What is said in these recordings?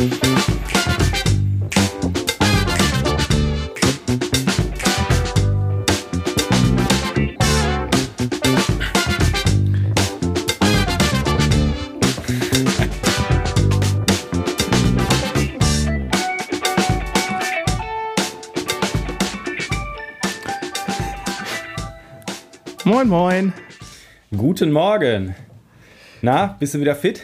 Moin, moin. Guten Morgen. Na, bist du wieder fit?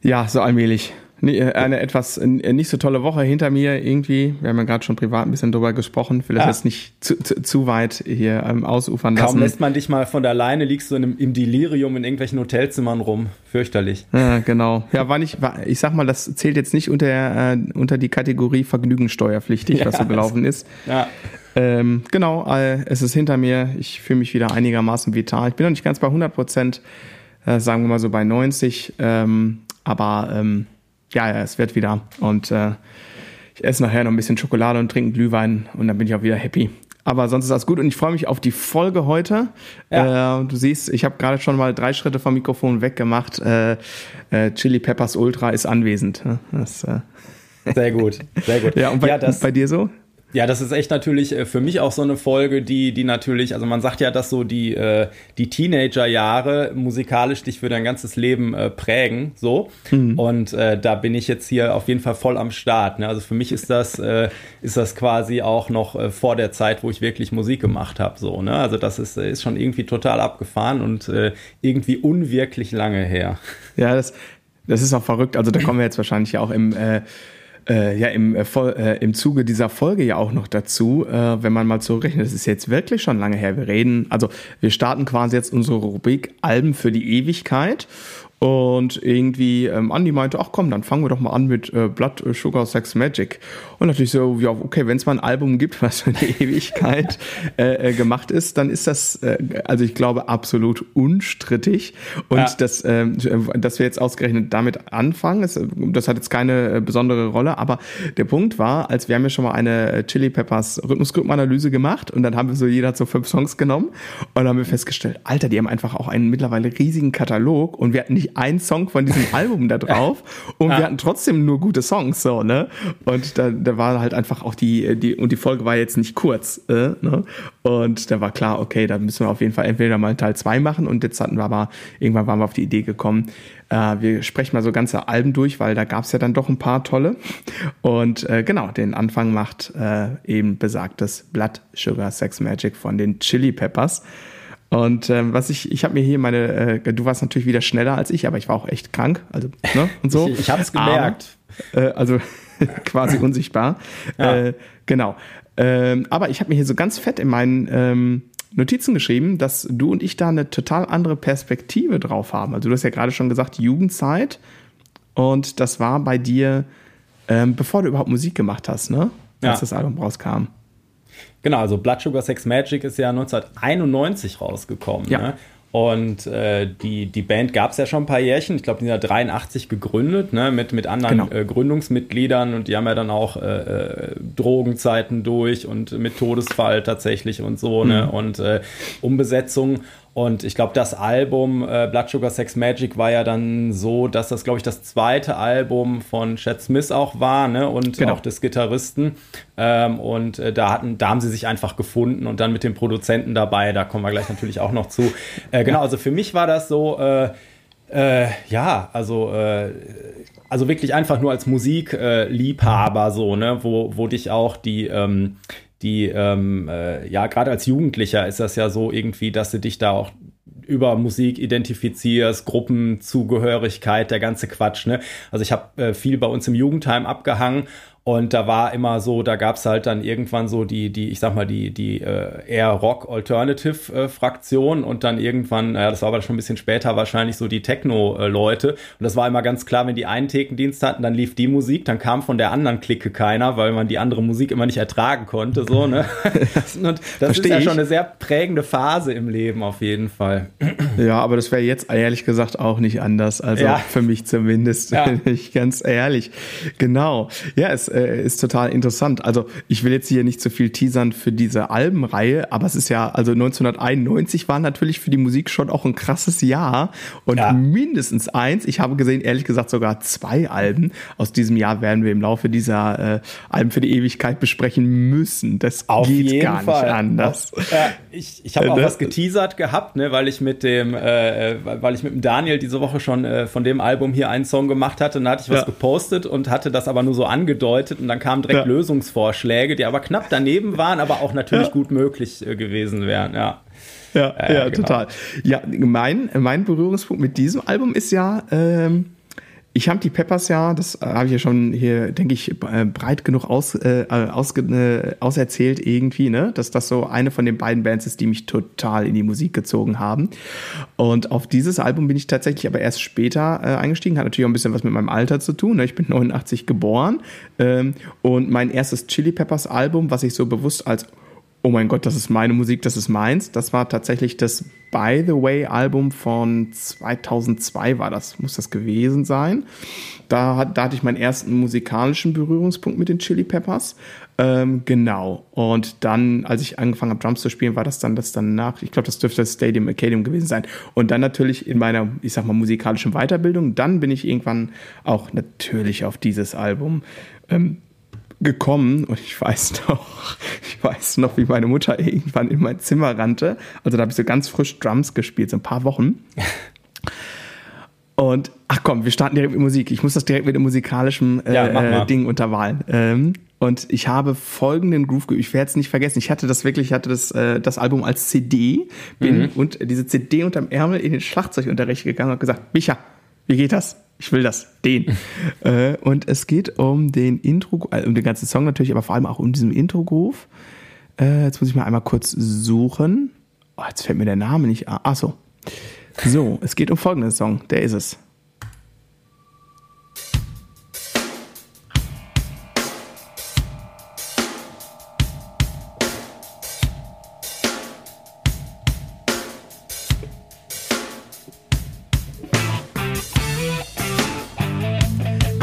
Ja, so allmählich. Äh, eine etwas äh, nicht so tolle Woche hinter mir irgendwie. Wir haben ja gerade schon privat ein bisschen drüber gesprochen. Das ah. jetzt nicht zu, zu, zu weit hier ähm, ausufern lassen. Kaum lässt man dich mal von der Leine, liegst du in einem, im Delirium in irgendwelchen Hotelzimmern rum. Fürchterlich. Ja, genau. Ja, war nicht, war, ich sag mal, das zählt jetzt nicht unter, äh, unter die Kategorie vergnügungssteuerpflichtig, ja, was so gelaufen ist. Ja. Ähm, genau, äh, es ist hinter mir. Ich fühle mich wieder einigermaßen vital. Ich bin noch nicht ganz bei 100 Prozent, äh, sagen wir mal so bei 90. Ähm, aber ähm, ja, ja, es wird wieder. Und äh, ich esse nachher noch ein bisschen Schokolade und trinke Glühwein und dann bin ich auch wieder happy. Aber sonst ist alles gut und ich freue mich auf die Folge heute. Ja. Äh, du siehst, ich habe gerade schon mal drei Schritte vom Mikrofon weggemacht. Äh, äh, Chili Peppers Ultra ist anwesend. Das, äh sehr gut, sehr gut. Ja, und bei, ja, das, bei dir so? Ja, das ist echt natürlich äh, für mich auch so eine Folge, die, die natürlich, also man sagt ja, dass so die, äh, die Teenager-Jahre musikalisch dich für dein ganzes Leben äh, prägen, so. Mhm. Und äh, da bin ich jetzt hier auf jeden Fall voll am Start. Ne? Also für mich ist das, äh, ist das quasi auch noch äh, vor der Zeit, wo ich wirklich Musik gemacht habe, so. Ne? Also das ist, ist schon irgendwie total abgefahren und äh, irgendwie unwirklich lange her. Ja, das, das ist auch verrückt. Also da kommen wir jetzt wahrscheinlich auch im äh, äh, ja im, äh, äh, im Zuge dieser Folge ja auch noch dazu, äh, wenn man mal zurückrechnet, das ist jetzt wirklich schon lange her. Wir reden, also wir starten quasi jetzt unsere Rubrik Alben für die Ewigkeit und irgendwie ähm, Andi meinte, ach komm, dann fangen wir doch mal an mit äh, Blood Sugar Sex Magic. Und natürlich so, ja, okay, wenn es mal ein Album gibt, was für eine Ewigkeit äh, äh, gemacht ist, dann ist das, äh, also ich glaube, absolut unstrittig. Und ja. das, äh, dass wir jetzt ausgerechnet damit anfangen, ist, das hat jetzt keine äh, besondere Rolle, aber der Punkt war, als wir haben ja schon mal eine äh, Chili Peppers Rhythmusgruppenanalyse gemacht und dann haben wir so, jeder hat so fünf Songs genommen und dann haben wir festgestellt, Alter, die haben einfach auch einen mittlerweile riesigen Katalog und wir hatten nicht ein Song von diesem Album da drauf und ja. wir hatten trotzdem nur gute Songs, so, ne? Und da, da war halt einfach auch die, die, und die Folge war jetzt nicht kurz, äh, ne? Und da war klar, okay, da müssen wir auf jeden Fall entweder mal Teil 2 machen und jetzt hatten wir aber, irgendwann waren wir auf die Idee gekommen, äh, wir sprechen mal so ganze Alben durch, weil da gab es ja dann doch ein paar tolle. Und äh, genau, den Anfang macht äh, eben besagtes Blood Sugar Sex Magic von den Chili Peppers. Und ähm, was ich, ich habe mir hier meine, äh, du warst natürlich wieder schneller als ich, aber ich war auch echt krank, also ne und so. ich ich habe es gemerkt. Aber, äh, also quasi unsichtbar. Ja. Äh, genau. Ähm, aber ich habe mir hier so ganz fett in meinen ähm, Notizen geschrieben, dass du und ich da eine total andere Perspektive drauf haben. Also du hast ja gerade schon gesagt Jugendzeit und das war bei dir, ähm, bevor du überhaupt Musik gemacht hast, ne? Als ja. das Album rauskam. Genau, also Blood Sugar Sex Magic ist ja 1991 rausgekommen. Ja. Ne? Und äh, die, die Band gab es ja schon ein paar Jährchen. Ich glaube, die sind ja 83 gegründet, ne, mit, mit anderen genau. äh, Gründungsmitgliedern und die haben ja dann auch äh, äh Drogenzeiten durch und mit Todesfall tatsächlich und so, ne, mhm. ne? Und äh, Umbesetzung. Und ich glaube, das Album äh, Blood Sugar Sex Magic war ja dann so, dass das, glaube ich, das zweite Album von Chad Smith auch war, ne? Und genau. auch des Gitarristen. Ähm, und äh, da hatten, da haben sie sich einfach gefunden und dann mit dem Produzenten dabei, da kommen wir gleich natürlich auch noch zu. Äh, genau, also für mich war das so, äh, äh, ja, also äh, also wirklich einfach nur als Musikliebhaber so, ne, wo, wo dich auch die, ähm, die, ähm, äh, ja, gerade als Jugendlicher ist das ja so irgendwie, dass du dich da auch über Musik identifizierst, Gruppenzugehörigkeit, der ganze Quatsch. Ne? Also ich habe äh, viel bei uns im Jugendheim abgehangen und da war immer so, da gab's halt dann irgendwann so die, die, ich sag mal, die, die äh, eher Rock-Alternative-Fraktion und dann irgendwann, ja, das war aber schon ein bisschen später, wahrscheinlich so die Techno-Leute. Und das war immer ganz klar, wenn die einen Thekendienst hatten, dann lief die Musik, dann kam von der anderen Clique keiner, weil man die andere Musik immer nicht ertragen konnte. So, ne? und das Versteh ist ja ich. schon eine sehr prägende Phase im Leben auf jeden Fall. Ja, aber das wäre jetzt ehrlich gesagt auch nicht anders. Also ja. für mich zumindest, ja. ich ganz ehrlich. Genau. Ja, es äh, ist total interessant. Also ich will jetzt hier nicht zu so viel teasern für diese Albenreihe, aber es ist ja, also 1991 war natürlich für die Musik schon auch ein krasses Jahr und ja. mindestens eins, ich habe gesehen, ehrlich gesagt sogar zwei Alben aus diesem Jahr werden wir im Laufe dieser äh, Alben für die Ewigkeit besprechen müssen. Das Auf geht gar Fall. nicht anders. Ja, ich ich habe auch was geteasert gehabt, ne, weil ich mit dem, äh, weil ich mit dem Daniel diese Woche schon äh, von dem Album hier einen Song gemacht hatte, und da hatte ich was ja. gepostet und hatte das aber nur so angedeutet und dann kamen direkt ja. Lösungsvorschläge, die aber knapp daneben waren, aber auch natürlich gut möglich äh, gewesen wären, ja. Ja, ja, genau. total. Ja, mein, mein Berührungspunkt mit diesem Album ist ja, ähm, ich habe die Peppers ja, das äh, habe ich ja schon hier, denke ich, äh, breit genug aus, äh, aus, äh, auserzählt irgendwie, ne? dass das so eine von den beiden Bands ist, die mich total in die Musik gezogen haben. Und auf dieses Album bin ich tatsächlich aber erst später äh, eingestiegen. Hat natürlich auch ein bisschen was mit meinem Alter zu tun. Ne? Ich bin 89 geboren ähm, und mein erstes Chili Peppers Album, was ich so bewusst als oh mein Gott, das ist meine Musik, das ist meins. Das war tatsächlich das By the Way Album von 2002 war das, muss das gewesen sein. Da, da hatte ich meinen ersten musikalischen Berührungspunkt mit den Chili Peppers. Ähm, genau. Und dann, als ich angefangen habe, Drums zu spielen, war das dann das danach. Ich glaube, das dürfte das Stadium Acadium gewesen sein. Und dann natürlich in meiner, ich sag mal, musikalischen Weiterbildung, dann bin ich irgendwann auch natürlich auf dieses Album ähm, gekommen und ich weiß noch, ich weiß noch, wie meine Mutter irgendwann in mein Zimmer rannte. Also da habe ich so ganz frisch Drums gespielt, so ein paar Wochen. Und ach komm, wir starten direkt mit Musik. Ich muss das direkt mit dem musikalischen äh, ja, Ding unterwahlen. Ähm, und ich habe folgenden Groove geübt. Ich werde es nicht vergessen. Ich hatte das wirklich, ich hatte das, äh, das Album als CD, bin mhm. und diese CD unterm Ärmel in den Schlagzeugunterricht gegangen und gesagt, Micha, wie geht das? Ich will das, den. äh, und es geht um den Intro, äh, um den ganzen Song natürlich, aber vor allem auch um diesen Intro-Groove. Äh, jetzt muss ich mal einmal kurz suchen. Oh, jetzt fällt mir der Name nicht an. Achso. So, es geht um folgenden Song. Der ist es.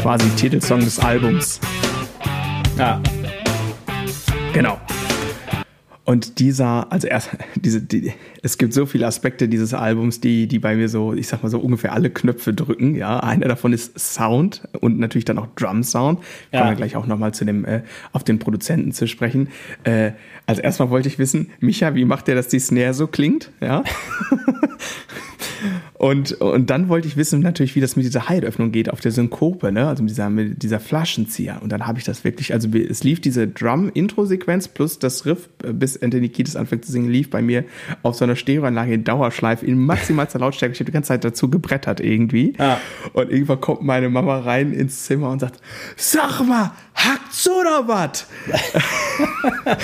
Quasi Titelsong des Albums. Ja. Genau. Und dieser, also erst, diese, die, es gibt so viele Aspekte dieses Albums, die, die bei mir so, ich sag mal so ungefähr alle Knöpfe drücken. Ja, einer davon ist Sound und natürlich dann auch Drum Sound. Ja. Kommen wir gleich auch nochmal zu dem, äh, auf den Produzenten zu sprechen. Äh, also erstmal wollte ich wissen, Micha, wie macht der, dass die Snare so klingt? Ja. Und, und dann wollte ich wissen natürlich, wie das mit dieser Heilöffnung geht auf der Synkope, ne? also mit dieser, mit dieser Flaschenzieher. Und dann habe ich das wirklich, also es lief diese Drum-Intro-Sequenz plus das Riff, äh, bis Anthony Kiedis anfängt zu singen, lief bei mir auf so einer Stereoanlage in Dauerschleife in maximalster Lautstärke. Ich habe die ganze Zeit dazu gebrettert irgendwie. Ah. Und irgendwann kommt meine Mama rein ins Zimmer und sagt, sag mal, hackt's oder was?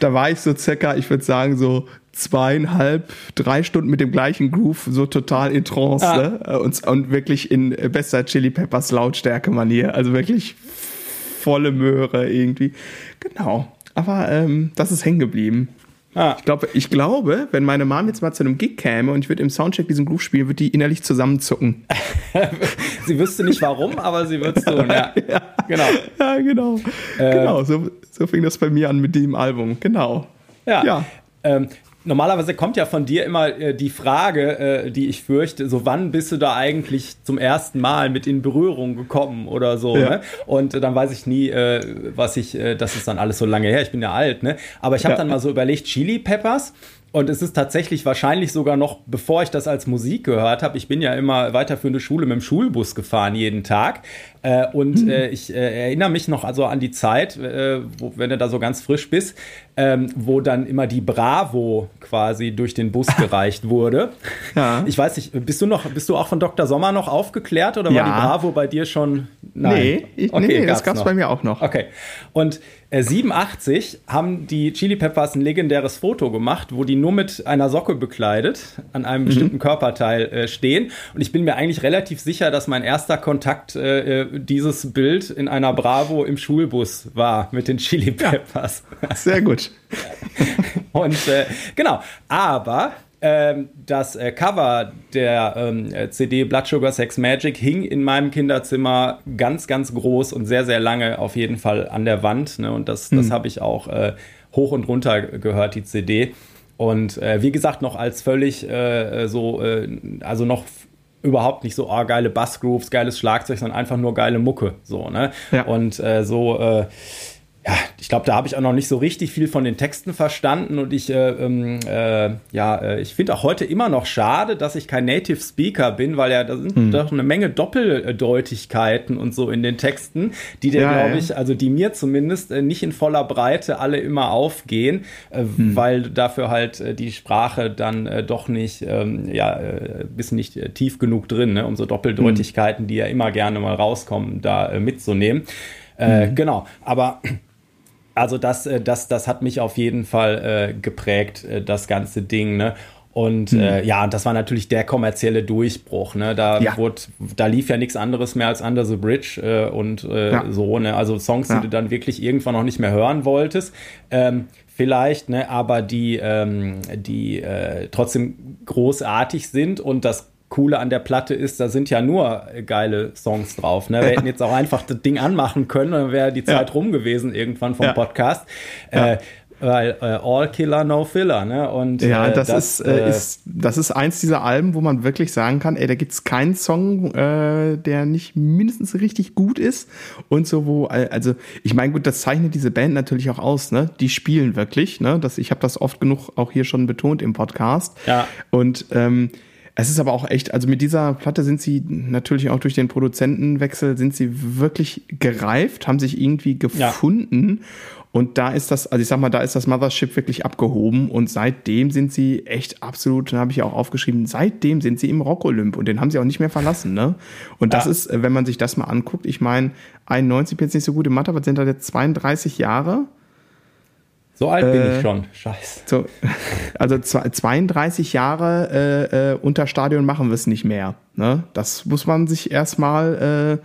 da war ich so circa, ich würde sagen, so zweieinhalb, drei Stunden mit dem gleichen Groove so total in Trance ah. ne? und, und wirklich in bester Chili Peppers Lautstärke-Manier. Also wirklich volle Möhre irgendwie. Genau. Aber ähm, das ist hängen geblieben. Ah. Ich, glaube, ich glaube, wenn meine Mom jetzt mal zu einem Gig käme und ich würde im Soundcheck diesen Groove spielen, würde die innerlich zusammenzucken. sie wüsste nicht warum, aber sie würde es tun, ja. ja. Genau. Ja, genau. Äh, genau, so, so fing das bei mir an mit dem Album. Genau. Ja. ja. Ähm, normalerweise kommt ja von dir immer äh, die Frage, äh, die ich fürchte, so wann bist du da eigentlich zum ersten Mal mit in Berührung gekommen oder so. Ja. Ne? Und äh, dann weiß ich nie, äh, was ich, äh, das ist dann alles so lange her, ich bin ja alt, ne? Aber ich habe ja. dann mal so überlegt, Chili Peppers. Und es ist tatsächlich wahrscheinlich sogar noch, bevor ich das als Musik gehört habe, ich bin ja immer weiterführende Schule mit dem Schulbus gefahren jeden Tag. Äh, und mhm. äh, ich äh, erinnere mich noch also an die Zeit, äh, wo, wenn du da so ganz frisch bist, ähm, wo dann immer die Bravo quasi durch den Bus gereicht wurde. Ja. Ich weiß nicht, bist du noch, bist du auch von Dr. Sommer noch aufgeklärt oder ja. war die Bravo bei dir schon? Nein. Nee, ich, okay, nee, nee das gab es bei mir auch noch. Okay. Und 87 äh, haben die Chili Peppers ein legendäres Foto gemacht, wo die nur mit einer Socke bekleidet an einem mhm. bestimmten Körperteil äh, stehen. Und ich bin mir eigentlich relativ sicher, dass mein erster Kontakt dieses Bild in einer Bravo im Schulbus war mit den Chili Peppers. Ja, sehr gut. Und äh, genau, aber ähm, das äh, Cover der ähm, CD Blood Sugar Sex Magic hing in meinem Kinderzimmer ganz, ganz groß und sehr, sehr lange auf jeden Fall an der Wand. Ne? Und das, das hm. habe ich auch äh, hoch und runter gehört, die CD. Und äh, wie gesagt, noch als völlig so, also noch überhaupt nicht so, oh, geile Bassgrooves, geiles Schlagzeug, sondern einfach nur geile Mucke. So, ne? Ja. Und äh, so, äh, ja, ich glaube, da habe ich auch noch nicht so richtig viel von den Texten verstanden und ich, äh, ähm, äh, ja, äh, ich finde auch heute immer noch schade, dass ich kein Native Speaker bin, weil ja, da sind hm. doch eine Menge Doppeldeutigkeiten und so in den Texten, die ja, glaube ich, also die mir zumindest äh, nicht in voller Breite alle immer aufgehen, äh, hm. weil dafür halt äh, die Sprache dann doch nicht, ähm, ja, äh, bist nicht tief genug drin, ne, um so Doppeldeutigkeiten, hm. die ja immer gerne mal rauskommen, da mitzunehmen. Mhm. Genau, aber also das, äh, das, das hat mich auf jeden Fall äh, geprägt, äh, das ganze Ding. Ne? Und mhm. äh, ja, das war natürlich der kommerzielle Durchbruch. Ne? Da, ja. wurde, da lief ja nichts anderes mehr als Under the Bridge äh, und äh, ja. so. Ne? Also Songs, ja. die du dann wirklich irgendwann noch nicht mehr hören wolltest. Ähm, vielleicht, ne? aber die, ähm, die trotzdem großartig sind und das Coole an der Platte ist, da sind ja nur geile Songs drauf. Ne? Wir hätten jetzt auch einfach das Ding anmachen können, dann wäre die Zeit ja. rum gewesen irgendwann vom ja. Podcast. Ja. Äh, weil äh, All Killer, No Filler, ne? Und, ja, äh, das, das, ist, äh, äh, ist, das ist eins dieser Alben, wo man wirklich sagen kann, ey, da gibt's keinen Song, äh, der nicht mindestens richtig gut ist. Und so, wo, also, ich meine, gut, das zeichnet diese Band natürlich auch aus, ne? Die spielen wirklich, ne? Das, ich habe das oft genug auch hier schon betont im Podcast. Ja. Und ähm, es ist aber auch echt, also mit dieser Platte sind sie natürlich auch durch den Produzentenwechsel sind sie wirklich gereift, haben sich irgendwie gefunden. Ja. Und da ist das, also ich sag mal, da ist das Mothership wirklich abgehoben und seitdem sind sie echt absolut, da habe ich auch aufgeschrieben, seitdem sind sie im Rock-Olymp und den haben sie auch nicht mehr verlassen, ne? Und das ja. ist, wenn man sich das mal anguckt, ich meine, 91 bin jetzt nicht so gut im Mathe, aber sind da jetzt 32 Jahre? So alt äh, bin ich äh, schon. Scheiße. So, also 32 Jahre äh, äh, unter Stadion machen wir es nicht mehr. Ne? Das muss man sich erstmal.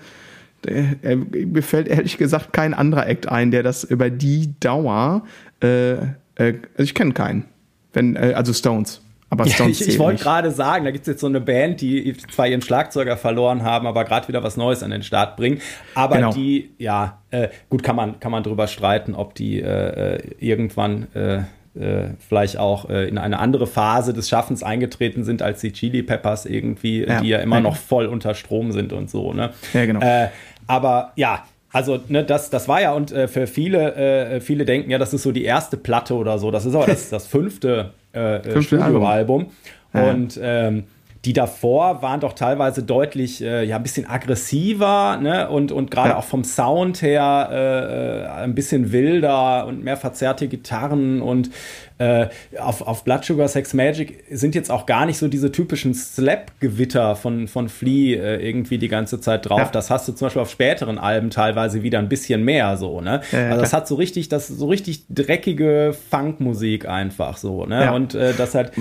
Äh, äh, mir fällt ehrlich gesagt kein anderer Act ein, der das über die Dauer. Äh, also ich kenne keinen. Wenn, also Stones. Aber ja, ich, ich wollte gerade sagen, da gibt es jetzt so eine Band, die zwar ihren Schlagzeuger verloren haben, aber gerade wieder was Neues an den Start bringen. Aber genau. die, ja, äh, gut, kann man, kann man drüber streiten, ob die äh, äh irgendwann äh, äh, vielleicht auch äh, in eine andere Phase des Schaffens eingetreten sind als die Chili Peppers irgendwie, ja. die ja immer ja. noch voll unter Strom sind und so. Ne? Ja, genau. aber ja, also, ne, das, das war ja, und äh, für viele, äh, viele denken ja, das ist so die erste Platte oder so. Das ist aber das, das fünfte, äh, Studioalbum. Und ähm, die davor waren doch teilweise deutlich, äh, ja, ein bisschen aggressiver, ne? Und, und gerade ja. auch vom Sound her äh, äh, ein bisschen wilder und mehr verzerrte Gitarren und äh, auf, auf Blood Sugar Sex Magic sind jetzt auch gar nicht so diese typischen Slap-Gewitter von, von Flea äh, irgendwie die ganze Zeit drauf. Ja. Das hast du zum Beispiel auf späteren Alben teilweise wieder ein bisschen mehr so, ne? Ja, also das hat so richtig, das so richtig dreckige Funkmusik einfach so, ne? Und äh, das halt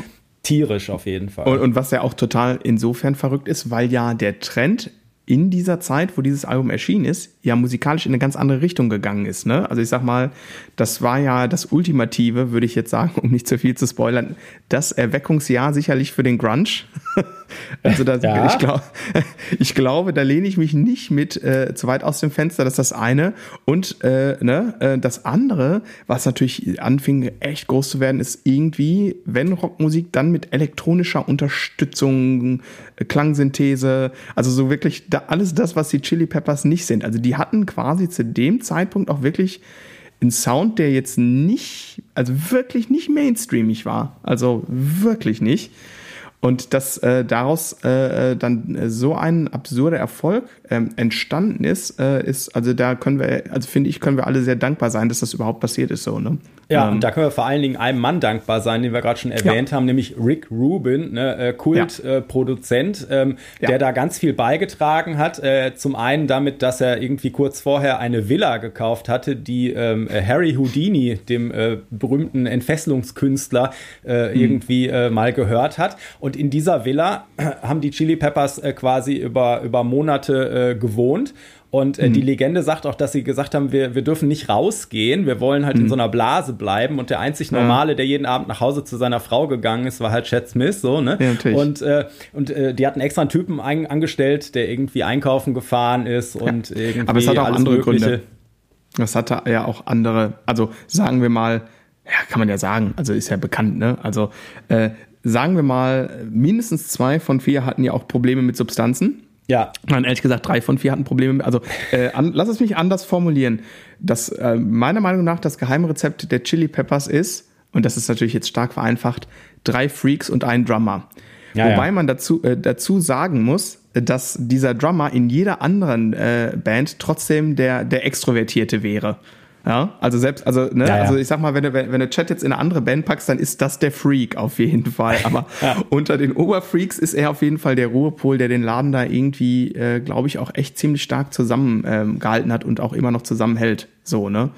tierisch auf jeden Fall. Und, und was ja auch total insofern verrückt ist, weil ja der Trend in dieser Zeit, wo dieses Album erschienen ist, ja musikalisch in eine ganz andere Richtung gegangen ist. Ne? Also ich sag mal, das war ja das Ultimative, würde ich jetzt sagen, um nicht zu viel zu spoilern, das Erweckungsjahr sicherlich für den Grunge. also da, ja. ich, glaub, ich glaube, da lehne ich mich nicht mit äh, zu weit aus dem Fenster, das ist das eine. Und äh, ne, äh, das andere, was natürlich anfing echt groß zu werden, ist irgendwie, wenn Rockmusik dann mit elektronischer Unterstützung, Klangsynthese, also so wirklich da, alles das, was die Chili Peppers nicht sind. Also die hatten quasi zu dem Zeitpunkt auch wirklich einen Sound, der jetzt nicht, also wirklich nicht mainstreamig war. Also wirklich nicht. Und dass äh, daraus äh, äh dann so ein absurder Erfolg ähm, entstanden ist, äh, ist, also da können wir, also finde ich, können wir alle sehr dankbar sein, dass das überhaupt passiert ist so, ne? Ja, ähm, und da können wir vor allen Dingen einem Mann dankbar sein, den wir gerade schon erwähnt ja. haben, nämlich Rick Rubin, ne, äh, Kultproduzent, ja. äh, ähm, ja. der da ganz viel beigetragen hat. Äh, zum einen damit, dass er irgendwie kurz vorher eine Villa gekauft hatte, die ähm, Harry Houdini, dem äh, berühmten Entfesselungskünstler, äh, mhm. irgendwie äh, mal gehört hat. Und in dieser Villa haben die Chili Peppers quasi über, über Monate äh, gewohnt. Und äh, mhm. die Legende sagt auch, dass sie gesagt haben, wir, wir dürfen nicht rausgehen, wir wollen halt mhm. in so einer Blase bleiben. Und der einzig Normale, der jeden Abend nach Hause zu seiner Frau gegangen ist, war halt Chad Smith, so, ne? Ja, natürlich. und äh, und äh, die hatten extra einen Typen ein, angestellt, der irgendwie einkaufen gefahren ist und ja. irgendwie. Aber es hat auch andere mögliche. Gründe. Das hatte ja auch andere, also sagen wir mal, ja, kann man ja sagen, also ist ja bekannt, ne? Also äh, sagen wir mal, mindestens zwei von vier hatten ja auch Probleme mit Substanzen. Ja. Nein, ehrlich gesagt, drei von vier hatten Probleme. Also äh, an, lass es mich anders formulieren. Das, äh, meiner Meinung nach, das Geheimrezept der Chili Peppers ist, und das ist natürlich jetzt stark vereinfacht, drei Freaks und ein Drummer. Ja, Wobei ja. man dazu, äh, dazu sagen muss, dass dieser Drummer in jeder anderen äh, Band trotzdem der, der Extrovertierte wäre. Ja, also selbst, also, ne, ja, ja. also ich sag mal, wenn du, wenn, wenn du Chat jetzt in eine andere Band packst, dann ist das der Freak auf jeden Fall. Aber ja. unter den Oberfreaks ist er auf jeden Fall der Ruhepol, der den Laden da irgendwie, äh, glaube ich, auch echt ziemlich stark zusammengehalten ähm, hat und auch immer noch zusammenhält. So, ne?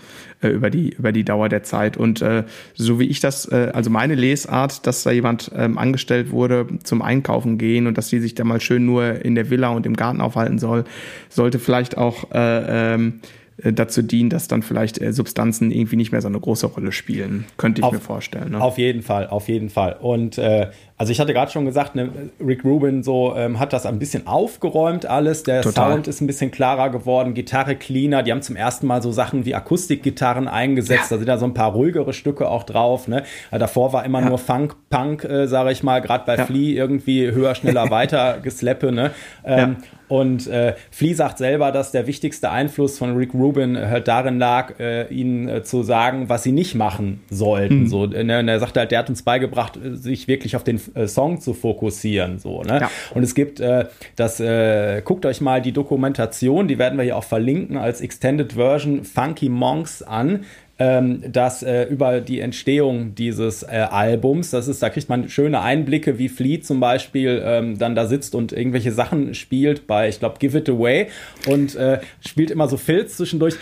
Äh, über die, über die Dauer der Zeit. Und äh, so wie ich das, äh, also meine Lesart, dass da jemand ähm, angestellt wurde zum Einkaufen gehen und dass die sich da mal schön nur in der Villa und im Garten aufhalten soll, sollte vielleicht auch äh, ähm, äh, dazu dienen, dass dann vielleicht äh, Substanzen irgendwie nicht mehr so eine große Rolle spielen. Könnte ich auf, mir vorstellen. Ne? Auf jeden Fall, auf jeden Fall. Und äh, also ich hatte gerade schon gesagt, ne, Rick Rubin so ähm, hat das ein bisschen aufgeräumt alles. Der Total. Sound ist ein bisschen klarer geworden, Gitarre cleaner. Die haben zum ersten Mal so Sachen wie Akustikgitarren eingesetzt. Ja. Da sind da so ein paar ruhigere Stücke auch drauf. Ne? Davor war immer ja. nur Funk, Punk, äh, sage ich mal, gerade bei ja. Flea irgendwie höher, schneller, weiter gesleppe. Ne? Ähm, und äh, Flea sagt selber, dass der wichtigste Einfluss von Rick Rubin halt darin lag, äh, ihnen äh, zu sagen, was sie nicht machen sollten. Mhm. So, ne? Und er sagt halt, der hat uns beigebracht, sich wirklich auf den äh, Song zu fokussieren. So, ne? Ja. Und es gibt äh, das, äh, guckt euch mal die Dokumentation, die werden wir hier auch verlinken als Extended Version Funky Monks an ähm, dass äh, über die Entstehung dieses äh, Albums, das ist, da kriegt man schöne Einblicke, wie Flea zum Beispiel ähm, dann da sitzt und irgendwelche Sachen spielt bei, ich glaube, Give It Away und äh, spielt immer so Filz zwischendurch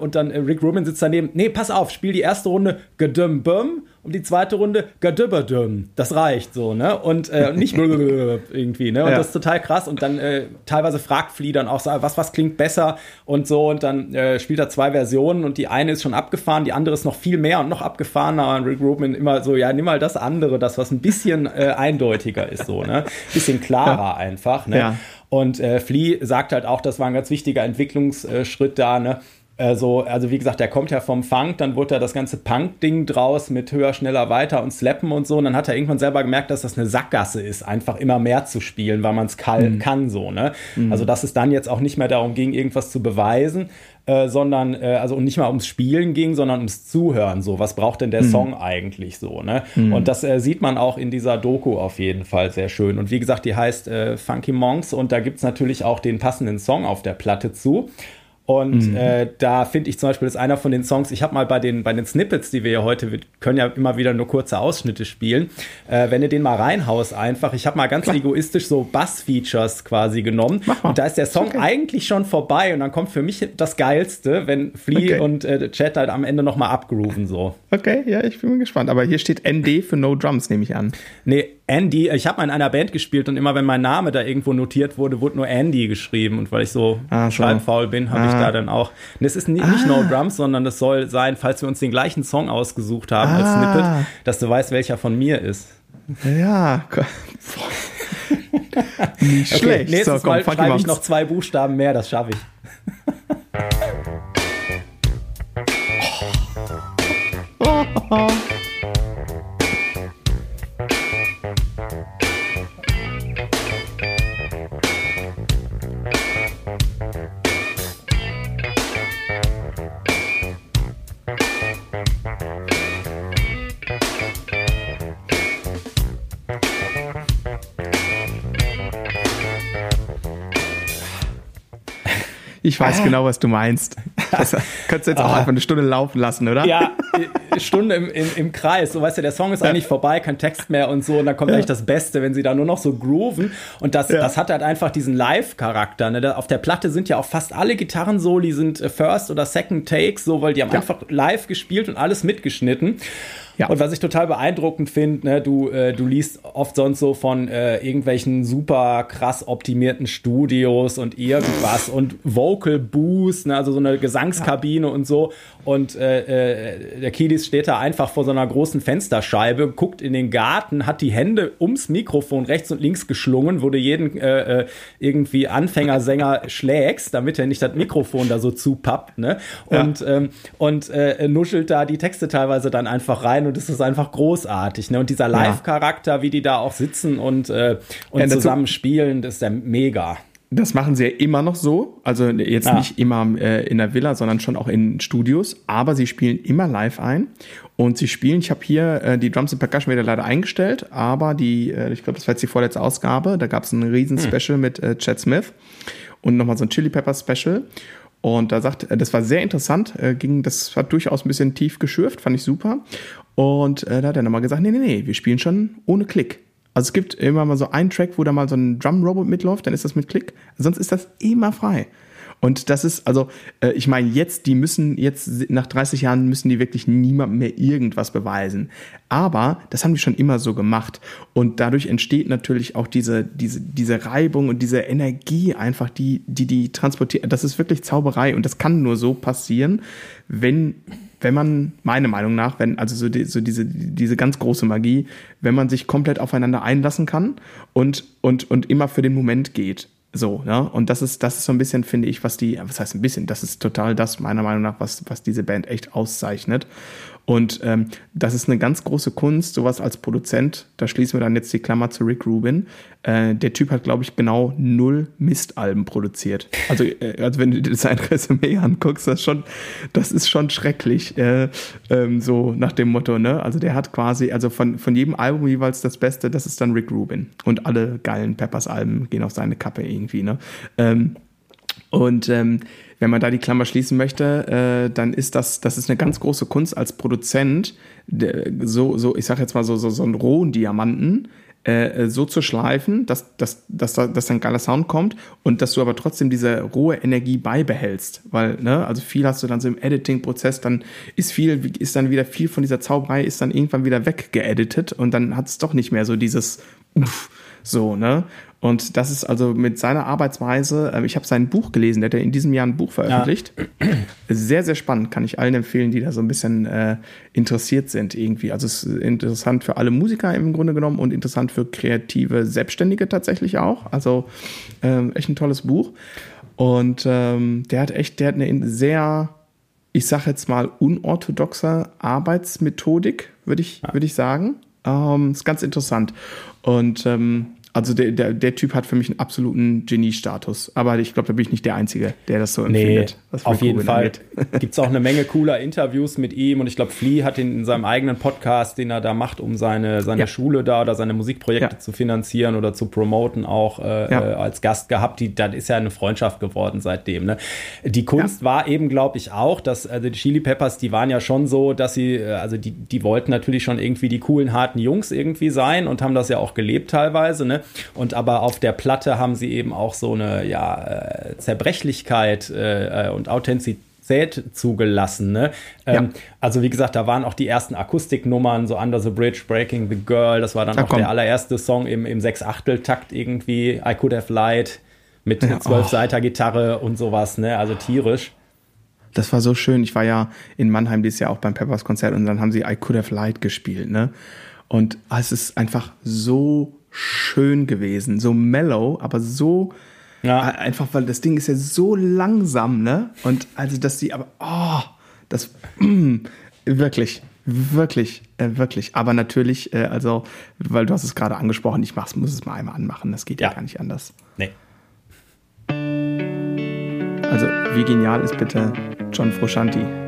und dann äh, Rick Rubin sitzt daneben, nee, pass auf, spiel die erste Runde gedüm und die zweite Runde gadüberdüm. Das reicht so, ne? Und äh, nicht irgendwie, ne? Und ja. das ist total krass. Und dann äh, teilweise fragt Flea dann auch so, was, was klingt besser und so. Und dann äh, spielt er zwei Versionen und die eine ist schon abgefahren, die andere ist noch viel mehr und noch abgefahrener. Und Rick Rubin immer so, ja, nimm mal das andere, das, was ein bisschen äh, eindeutiger ist, so, ne? Bisschen klarer ja. einfach, ne? Ja. Und äh, Flea sagt halt auch, das war ein ganz wichtiger Entwicklungsschritt da, ne? Also, also wie gesagt, der kommt ja vom Funk, dann wurde da das ganze Punk-Ding draus mit höher, schneller, weiter und Slappen und so. Und dann hat er irgendwann selber gemerkt, dass das eine Sackgasse ist, einfach immer mehr zu spielen, weil man es mhm. kann, so, ne? Mhm. Also, dass es dann jetzt auch nicht mehr darum ging, irgendwas zu beweisen, äh, sondern, äh, also nicht mal ums Spielen ging, sondern ums Zuhören, so. Was braucht denn der mhm. Song eigentlich so, ne? Mhm. Und das äh, sieht man auch in dieser Doku auf jeden Fall sehr schön. Und wie gesagt, die heißt äh, Funky Monks und da gibt es natürlich auch den passenden Song auf der Platte zu. Und mhm. äh, da finde ich zum Beispiel, das ist einer von den Songs, ich habe mal bei den, bei den Snippets, die wir ja heute, wir können ja immer wieder nur kurze Ausschnitte spielen, äh, wenn du den mal reinhaust einfach, ich habe mal ganz Klar. egoistisch so Bass-Features quasi genommen und da ist der Song okay. eigentlich schon vorbei und dann kommt für mich das Geilste, wenn Flea okay. und äh, Chat halt am Ende nochmal abgrooven so. Okay, ja, ich bin gespannt, aber hier steht ND für No Drums, nehme ich an. Nee, Andy, ich habe mal in einer Band gespielt und immer wenn mein Name da irgendwo notiert wurde, wurde nur Andy geschrieben und weil ich so ah, schreibfaul bin, habe ah. ich da dann auch. Und es ist nicht, ah. nicht, No Drums, sondern es soll sein, falls wir uns den gleichen Song ausgesucht haben ah. als Snippet, dass du weißt, welcher von mir ist. Ja, nicht okay, schlecht. Nächstes so, komm, Mal schreibe ich noch zwei Buchstaben mehr, das schaffe ich. oh. Ich weiß ah. genau, was du meinst. Das könntest du jetzt auch ah. einfach eine Stunde laufen lassen, oder? Ja, Stunde im, im, im Kreis. So weißt du, der Song ist eigentlich vorbei, kein Text mehr und so. Und dann kommt ja. eigentlich das Beste, wenn sie da nur noch so grooven. Und das, ja. das hat halt einfach diesen Live-Charakter. Ne? Auf der Platte sind ja auch fast alle Gitarren-Soli sind äh, First oder Second Takes, so, weil die haben einfach live gespielt und alles mitgeschnitten. Ja. Und was ich total beeindruckend finde, ne, du, äh, du liest oft sonst so von äh, irgendwelchen super krass optimierten Studios und irgendwas und Vocal Boost, ne, also so eine Gesangskabine ja. und so. Und äh, äh, der Kidis steht da einfach vor so einer großen Fensterscheibe, guckt in den Garten, hat die Hände ums Mikrofon rechts und links geschlungen, wo du jeden äh, äh irgendwie Anfängersänger schlägst, damit er nicht das Mikrofon da so zupappt. Ne? Und, ja. ähm, und nuschelt da die Texte teilweise dann einfach rein und es ist einfach großartig. Ne? Und dieser Live-Charakter, wie die da auch sitzen und, äh, und ja, zusammen spielen, das ist ja mega. Das machen sie ja immer noch so. Also jetzt ja. nicht immer äh, in der Villa, sondern schon auch in Studios. Aber sie spielen immer live ein. Und sie spielen, ich habe hier äh, die Drums and Percussion wieder leider eingestellt, aber die, äh, ich glaube, das war jetzt die vorletzte Ausgabe. Da gab es ein Riesen-Special hm. mit äh, Chad Smith und nochmal so ein Chili Pepper Special. Und da sagt, äh, das war sehr interessant, äh, ging, das hat durchaus ein bisschen tief geschürft, fand ich super. Und äh, da hat er nochmal gesagt, nee, nee, nee, wir spielen schon ohne Klick. Also es gibt immer mal so einen Track, wo da mal so ein Drum-Robot mitläuft, dann ist das mit Klick. Sonst ist das immer frei. Und das ist, also, äh, ich meine, jetzt, die müssen, jetzt nach 30 Jahren müssen die wirklich niemandem mehr irgendwas beweisen. Aber das haben die schon immer so gemacht. Und dadurch entsteht natürlich auch diese, diese, diese Reibung und diese Energie einfach, die, die, die transportiert. Das ist wirklich Zauberei. Und das kann nur so passieren, wenn wenn man, meiner Meinung nach, wenn, also so, die, so diese, diese ganz große Magie, wenn man sich komplett aufeinander einlassen kann und, und, und immer für den Moment geht. So, ja. Und das ist, das ist so ein bisschen, finde ich, was die, was heißt ein bisschen, das ist total das, meiner Meinung nach, was, was diese Band echt auszeichnet. Und ähm, das ist eine ganz große Kunst, sowas als Produzent. Da schließen wir dann jetzt die Klammer zu Rick Rubin. Äh, der Typ hat, glaube ich, genau null Mistalben produziert. Also, äh, also wenn du dir sein Resümee anguckst, das, schon, das ist schon schrecklich. Äh, ähm, so nach dem Motto, ne? Also der hat quasi, also von, von jedem Album jeweils das Beste, das ist dann Rick Rubin. Und alle geilen Peppers-Alben gehen auf seine Kappe irgendwie, ne? Ähm, und ähm, wenn man da die Klammer schließen möchte, äh, dann ist das, das ist eine ganz große Kunst als Produzent, so, so, ich sag jetzt mal so, so, so einen rohen Diamanten, äh, so zu schleifen, dass, dass, dass, dass ein geiler Sound kommt und dass du aber trotzdem diese rohe Energie beibehältst. Weil, ne, also viel hast du dann so im Editing-Prozess, dann ist viel, ist dann wieder viel von dieser Zauberei, ist dann irgendwann wieder weggeeditet und dann hat es doch nicht mehr so dieses Uff, so, ne? Und das ist also mit seiner Arbeitsweise, äh, ich habe sein Buch gelesen, der hat ja in diesem Jahr ein Buch veröffentlicht. Ja. Sehr, sehr spannend, kann ich allen empfehlen, die da so ein bisschen äh, interessiert sind irgendwie. Also es ist interessant für alle Musiker im Grunde genommen und interessant für kreative Selbstständige tatsächlich auch. Also ähm, echt ein tolles Buch. Und ähm, der hat echt, der hat eine sehr, ich sage jetzt mal, unorthodoxe Arbeitsmethodik, würde ich, ja. würd ich sagen. Ähm, ist ganz interessant. Und ähm, also der, der, der Typ hat für mich einen absoluten Genie-Status. Aber ich glaube, da bin ich nicht der Einzige, der das so empfindet. Nee, auf jeden Fall. Gibt es auch eine Menge cooler Interviews mit ihm und ich glaube, Flea hat ihn in seinem eigenen Podcast, den er da macht, um seine, seine ja. Schule da oder seine Musikprojekte ja. zu finanzieren oder zu promoten, auch äh, ja. äh, als Gast gehabt. Die, dann ist ja eine Freundschaft geworden seitdem. Ne? Die Kunst war eben, glaube ich, auch, dass also die Chili Peppers, die waren ja schon so, dass sie, äh, also die, die wollten natürlich schon irgendwie die coolen, harten Jungs irgendwie sein und haben das ja auch gelebt teilweise. Ne? Und aber auf der Platte haben sie eben auch so eine ja, äh, Zerbrechlichkeit äh, und Authentizität zugelassen. Ne? Ähm, ja. Also wie gesagt, da waren auch die ersten Akustiknummern, so Under the Bridge, Breaking the Girl, das war dann ja, auch komm. der allererste Song im, im Sechs-Achtel-Takt irgendwie, I Could Have Lied mit ja, zwölfseiter oh. Gitarre und sowas, ne? also tierisch. Das war so schön. Ich war ja in Mannheim dieses Jahr auch beim Peppers Konzert und dann haben sie I Could Have Light gespielt, ne? Und es ist einfach so schön gewesen, so mellow, aber so ja. einfach, weil das Ding ist ja so langsam, ne? Und also, dass die aber, oh, das, mm, wirklich, wirklich, äh, wirklich. Aber natürlich, äh, also, weil du hast es gerade angesprochen, ich mach's, muss es mal einmal anmachen, das geht ja, ja gar nicht anders. Nee. Also, wie genial ist bitte John Frusciante?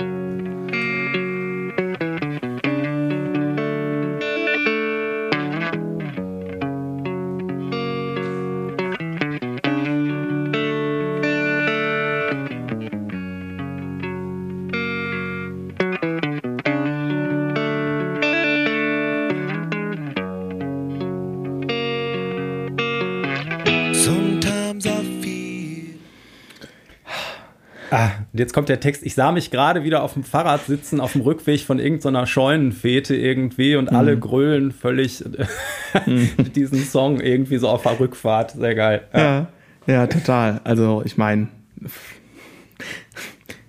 Sometimes I feel. Ah, jetzt kommt der Text. Ich sah mich gerade wieder auf dem Fahrrad sitzen, auf dem Rückweg von irgendeiner Scheunenfete irgendwie und mhm. alle grölen völlig mit diesem Song irgendwie so auf der Rückfahrt. Sehr geil. Ja, ja, ja total. Also, ich meine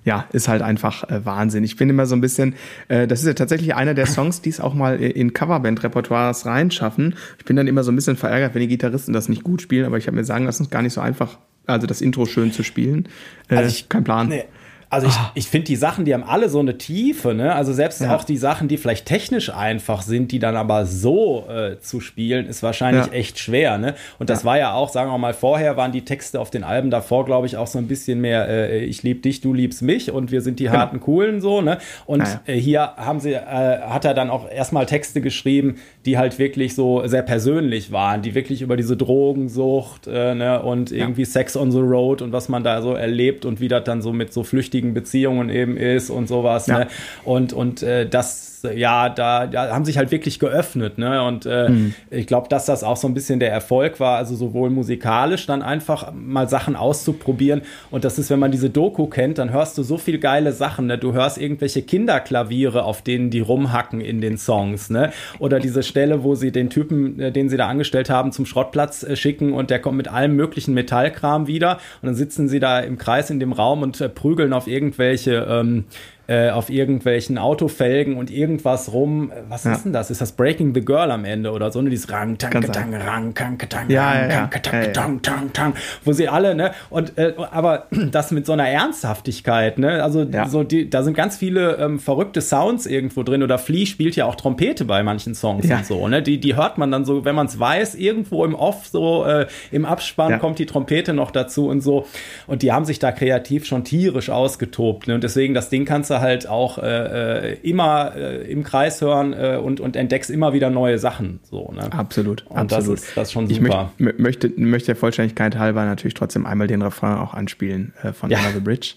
ja, ist halt einfach äh, Wahnsinn. Ich bin immer so ein bisschen, äh, das ist ja tatsächlich einer der Songs, die es auch mal in Coverband-Repertoires reinschaffen. Ich bin dann immer so ein bisschen verärgert, wenn die Gitarristen das nicht gut spielen, aber ich habe mir sagen lassen, es ist gar nicht so einfach, also das Intro schön zu spielen. Äh, also ich, kein Plan. Nee. Also ich, ah. ich finde die Sachen, die haben alle so eine Tiefe, ne? Also selbst ja. auch die Sachen, die vielleicht technisch einfach sind, die dann aber so äh, zu spielen, ist wahrscheinlich ja. echt schwer, ne? Und das ja. war ja auch, sagen wir mal, vorher waren die Texte auf den Alben davor, glaube ich, auch so ein bisschen mehr äh, ich lieb dich, du liebst mich und wir sind die genau. harten Coolen so, ne? Und äh, hier haben sie, äh, hat er dann auch erstmal Texte geschrieben, die halt wirklich so sehr persönlich waren, die wirklich über diese Drogensucht äh, ne? und irgendwie Sex on the Road und was man da so erlebt und wie das dann so mit so flüchtigen zukünftigen Beziehungen eben ist und sowas. Ja. Ne? Und, und äh, das ja, da, da haben sich halt wirklich geöffnet. Ne? Und äh, mhm. ich glaube, dass das auch so ein bisschen der Erfolg war, also sowohl musikalisch dann einfach mal Sachen auszuprobieren. Und das ist, wenn man diese Doku kennt, dann hörst du so viel geile Sachen. Ne? Du hörst irgendwelche Kinderklaviere, auf denen die rumhacken in den Songs. Ne? Oder diese Stelle, wo sie den Typen, äh, den sie da angestellt haben, zum Schrottplatz äh, schicken und der kommt mit allem möglichen Metallkram wieder. Und dann sitzen sie da im Kreis in dem Raum und äh, prügeln auf irgendwelche ähm, äh, auf irgendwelchen Autofelgen und irgendwas rum. Was ja. ist denn das? Ist das Breaking the Girl am Ende oder so? Ne? Dieses Rang, Tang, Tang, Rang, Tang, Tang, ja, ja, Tang, Tang, Tang, wo sie alle, ne? Und äh, aber das mit so einer Ernsthaftigkeit, ne? Also ja. so die, da sind ganz viele ähm, verrückte Sounds irgendwo drin. Oder Flea spielt ja auch Trompete bei manchen Songs ja. und so, ne? Die, die hört man dann so, wenn man es weiß, irgendwo im Off, so äh, im Abspann kommt die Trompete noch dazu und so. Und die haben sich da kreativ schon tierisch ausgetobt. Ne? Und deswegen, das Ding kannst du halt auch äh, äh, immer äh, im Kreis hören äh, und, und entdeckst immer wieder neue Sachen. So, ne? Absolut, und absolut. Das ist, das ist schon super. Ich möcht, möchte, möchte der Vollständigkeit halber natürlich trotzdem einmal den Refrain auch anspielen äh, von ja. Under the Bridge.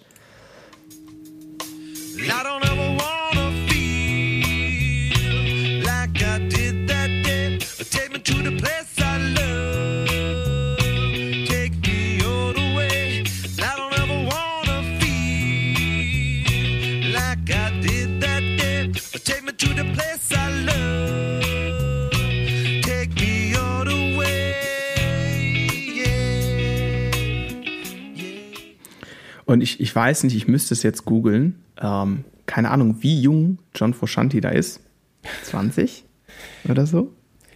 I don't ever Und ich, ich weiß nicht, ich müsste es jetzt googeln. Ähm, keine Ahnung, wie jung John Frusciante da ist. 20 oder so?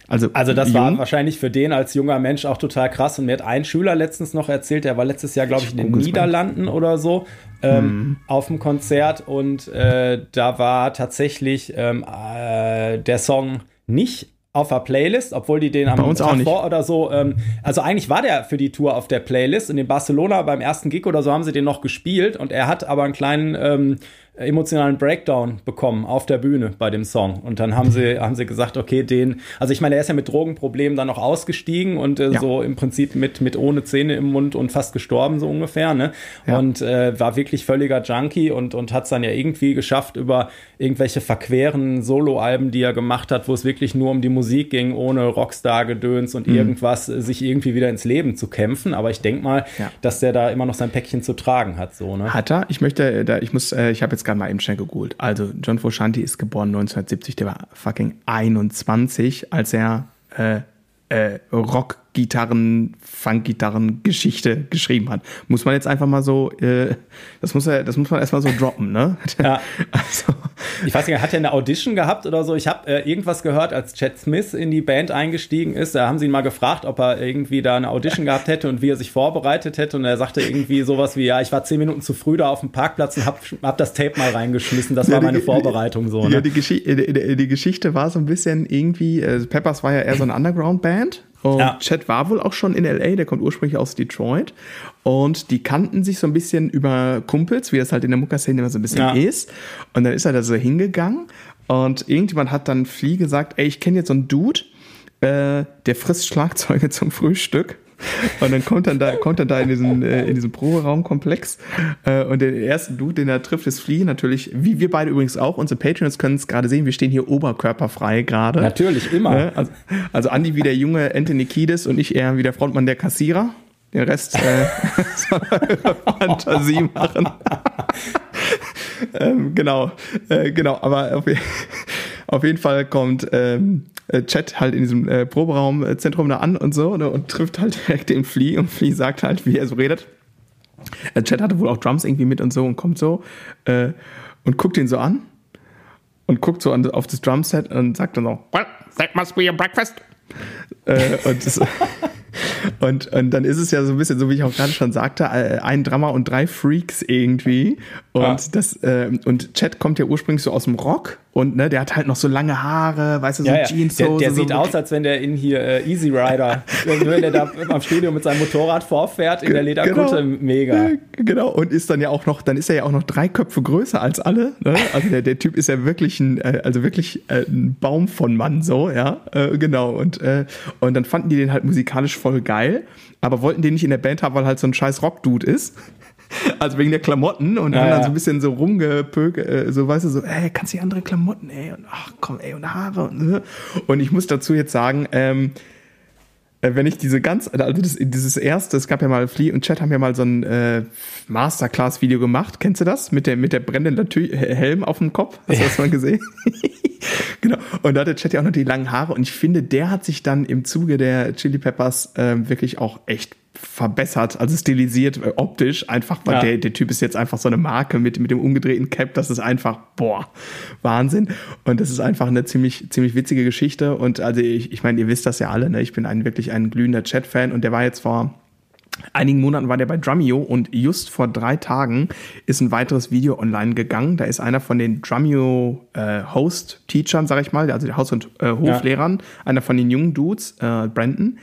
Also, also das jung. war wahrscheinlich für den als junger Mensch auch total krass. Und mir hat ein Schüler letztens noch erzählt, der war letztes Jahr, glaube ich, in den Niederlanden oder so ähm, mhm. auf dem Konzert. Und äh, da war tatsächlich ähm, äh, der Song nicht auf der Playlist, obwohl die den am Bei uns Tag vor oder so, ähm, also eigentlich war der für die Tour auf der Playlist. Und in Barcelona beim ersten Gig oder so haben sie den noch gespielt und er hat aber einen kleinen ähm, emotionalen Breakdown bekommen auf der Bühne bei dem Song. Und dann haben sie, haben sie gesagt, okay, den, also ich meine, er ist ja mit Drogenproblemen dann noch ausgestiegen und äh, ja. so im Prinzip mit, mit ohne Zähne im Mund und fast gestorben, so ungefähr, ne? Ja. Und äh, war wirklich völliger Junkie und, und hat es dann ja irgendwie geschafft, über irgendwelche verqueren Soloalben, die er gemacht hat, wo es wirklich nur um die Musik ging, ohne Rockstar-Gedöns und mhm. irgendwas, sich irgendwie wieder ins Leben zu kämpfen. Aber ich denke mal, ja. dass der da immer noch sein Päckchen zu tragen hat, so, ne? Hat er? Ich möchte, äh, da, ich muss, äh, ich habe jetzt gerade mal eben schnell gegoogelt. Also John Frusciante ist geboren 1970, der war fucking 21, als er äh, äh, Rock Gitarren, Funkgitarren Geschichte geschrieben hat. Muss man jetzt einfach mal so, äh, das muss er, das muss man erstmal so droppen, ne? Ja. Also. Ich weiß nicht, hat er eine Audition gehabt oder so? Ich habe äh, irgendwas gehört, als Chad Smith in die Band eingestiegen ist. Da haben sie ihn mal gefragt, ob er irgendwie da eine Audition gehabt hätte und wie er sich vorbereitet hätte. Und er sagte irgendwie sowas wie, ja, ich war zehn Minuten zu früh da auf dem Parkplatz und hab, hab das Tape mal reingeschmissen. Das war meine Vorbereitung so. Ne? Ja, die, Gesch die, die, Geschichte war so ein bisschen irgendwie, äh, Peppers war ja eher so eine Underground-Band. Und ja. Chad war wohl auch schon in LA, der kommt ursprünglich aus Detroit. Und die kannten sich so ein bisschen über Kumpels, wie das halt in der Muckerszene immer so ein bisschen ja. ist. Und dann ist er da so hingegangen und irgendjemand hat dann Flea gesagt, ey, ich kenne jetzt so einen Dude, äh, der frisst Schlagzeuge zum Frühstück. Und dann kommt dann da, kommt dann da in diesen, äh, in diesen Proberaumkomplex. Äh, und der erste Dude, den er trifft, ist Flea. Natürlich, wie wir beide übrigens auch. Unsere Patreons können es gerade sehen. Wir stehen hier oberkörperfrei gerade. Natürlich, immer. Äh, also, also Andi wie der junge Anthony Kiedis und ich eher wie der Frontmann der Kassierer Den Rest äh, soll Fantasie machen. ähm, genau, äh, genau, aber auf, auf, jeden Fall kommt ähm, äh, Chat halt in diesem äh, Proberaumzentrum da an und so ne, und trifft halt direkt den Flea und Flea sagt halt, wie er so redet. Äh, Chat hatte wohl auch Drums irgendwie mit und so und kommt so äh, und guckt ihn so an und guckt so an, auf das Drumset und sagt dann so, well, that must be your breakfast. äh, und das, Und, und dann ist es ja so ein bisschen, so wie ich auch gerade schon sagte, äh, ein Drama und drei Freaks irgendwie. Und ah. das, äh, und Chat kommt ja ursprünglich so aus dem Rock und ne, der hat halt noch so lange Haare, weißt du, so ja, ja. Jeans. Der, der sieht so aus, als wenn der in hier äh, Easy Rider, wenn der da am Studio mit seinem Motorrad vorfährt in der Lederkutte, genau. mega. Genau, und ist dann ja auch noch, dann ist er ja auch noch drei Köpfe größer als alle. Ne? Also der, der Typ ist ja wirklich ein, äh, also wirklich äh, ein Baum von Mann, so, ja, äh, genau. Und, äh, und dann fanden die den halt musikalisch voll geil, aber wollten den nicht in der Band haben, weil halt so ein scheiß Rock-Dude ist. Also wegen der Klamotten und ja, haben dann so ein bisschen so rumgepökelt, äh, so weißt du, so, ey, kannst du andere Klamotten, ey, und ach komm, ey, und Haare und, und ich muss dazu jetzt sagen, ähm, äh, wenn ich diese ganz, also das, dieses erste, es gab ja mal, Flea und Chat haben ja mal so ein äh, Masterclass-Video gemacht. Kennst du das? Mit der, mit der brennenden Helm auf dem Kopf? Hast du das mal gesehen? genau. Und da hatte Chat ja auch noch die langen Haare. Und ich finde, der hat sich dann im Zuge der Chili Peppers äh, wirklich auch echt verbessert, also stilisiert äh, optisch, einfach, weil ja. der, der Typ ist jetzt einfach so eine Marke mit, mit dem umgedrehten Cap, das ist einfach, boah, Wahnsinn. Und das ist einfach eine ziemlich, ziemlich witzige Geschichte. Und also ich, ich meine, ihr wisst das ja alle, ne? Ich bin ein wirklich ein glühender Chat-Fan und der war jetzt vor einigen Monaten war der bei Drumeo und just vor drei Tagen ist ein weiteres Video online gegangen. Da ist einer von den Drumeo äh, Host-Teachern, sag ich mal, also der Haus- und äh, Hoflehrern, ja. einer von den jungen Dudes, äh, Brandon,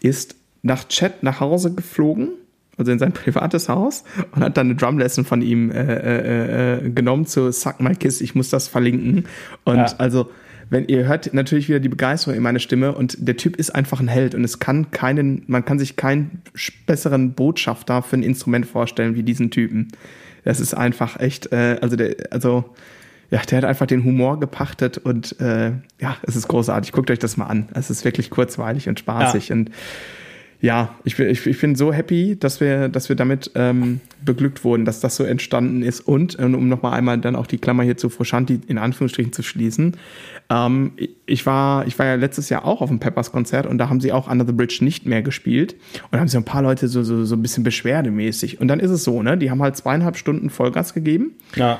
ist nach Chat nach Hause geflogen, also in sein privates Haus, und hat dann eine Drumlesson von ihm äh, äh, äh, genommen zu Suck My Kiss. Ich muss das verlinken. Und ja. also, wenn ihr hört natürlich wieder die Begeisterung in meiner Stimme und der Typ ist einfach ein Held und es kann keinen, man kann sich keinen besseren Botschafter für ein Instrument vorstellen wie diesen Typen. Das ist einfach echt, äh, also der, also ja, der hat einfach den Humor gepachtet und äh, ja, es ist großartig. Guckt euch das mal an. Es ist wirklich kurzweilig und spaßig ja. und ja, ich bin, ich, ich bin so happy, dass wir, dass wir damit ähm, beglückt wurden, dass das so entstanden ist. Und äh, um nochmal einmal dann auch die Klammer hier zu Fruscianti in Anführungsstrichen zu schließen. Ähm, ich, war, ich war ja letztes Jahr auch auf dem Peppers-Konzert und da haben sie auch Under the Bridge nicht mehr gespielt. Und da haben sich ein paar Leute so, so, so ein bisschen beschwerdemäßig. Und dann ist es so, ne? Die haben halt zweieinhalb Stunden Vollgas gegeben. Ja.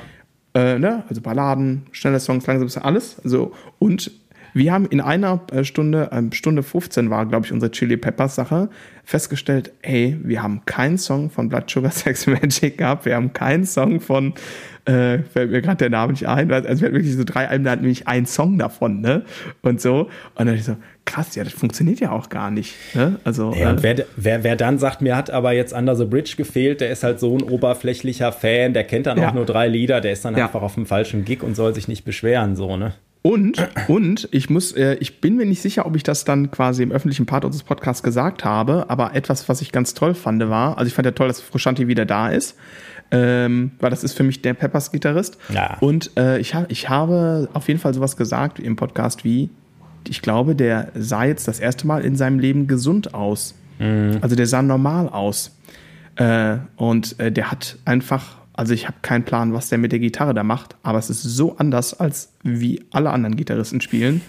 Äh, ne? Also Balladen, schnelle Songs, langsam alles. Also, und wir haben in einer äh, Stunde, äh, Stunde 15 war, glaube ich, unsere Chili Peppers Sache, festgestellt, hey, wir haben keinen Song von Blood Sugar Sex Magic gehabt, wir haben keinen Song von, äh, fällt mir gerade der Name nicht ein, also wir hatten wirklich so drei Alben, da hatten wir nicht einen Song davon, ne? Und so. Und dann ich so, krass, ja, das funktioniert ja auch gar nicht. Ne? Also, ja, und äh, wer, wer, wer dann sagt, mir hat aber jetzt Under the Bridge gefehlt, der ist halt so ein oberflächlicher Fan, der kennt dann ja. auch nur drei Lieder, der ist dann ja. einfach auf dem falschen Gig und soll sich nicht beschweren, so, ne? Und, und ich muss, äh, ich bin mir nicht sicher, ob ich das dann quasi im öffentlichen Part unseres Podcasts gesagt habe, aber etwas, was ich ganz toll fand, war, also ich fand ja toll, dass Frusciante wieder da ist, ähm, weil das ist für mich der Peppers-Gitarrist. Ja. Und äh, ich, ha ich habe auf jeden Fall sowas gesagt im Podcast wie, ich glaube, der sah jetzt das erste Mal in seinem Leben gesund aus. Mhm. Also der sah normal aus. Äh, und äh, der hat einfach also ich habe keinen Plan, was der mit der Gitarre da macht, aber es ist so anders, als wie alle anderen Gitarristen spielen.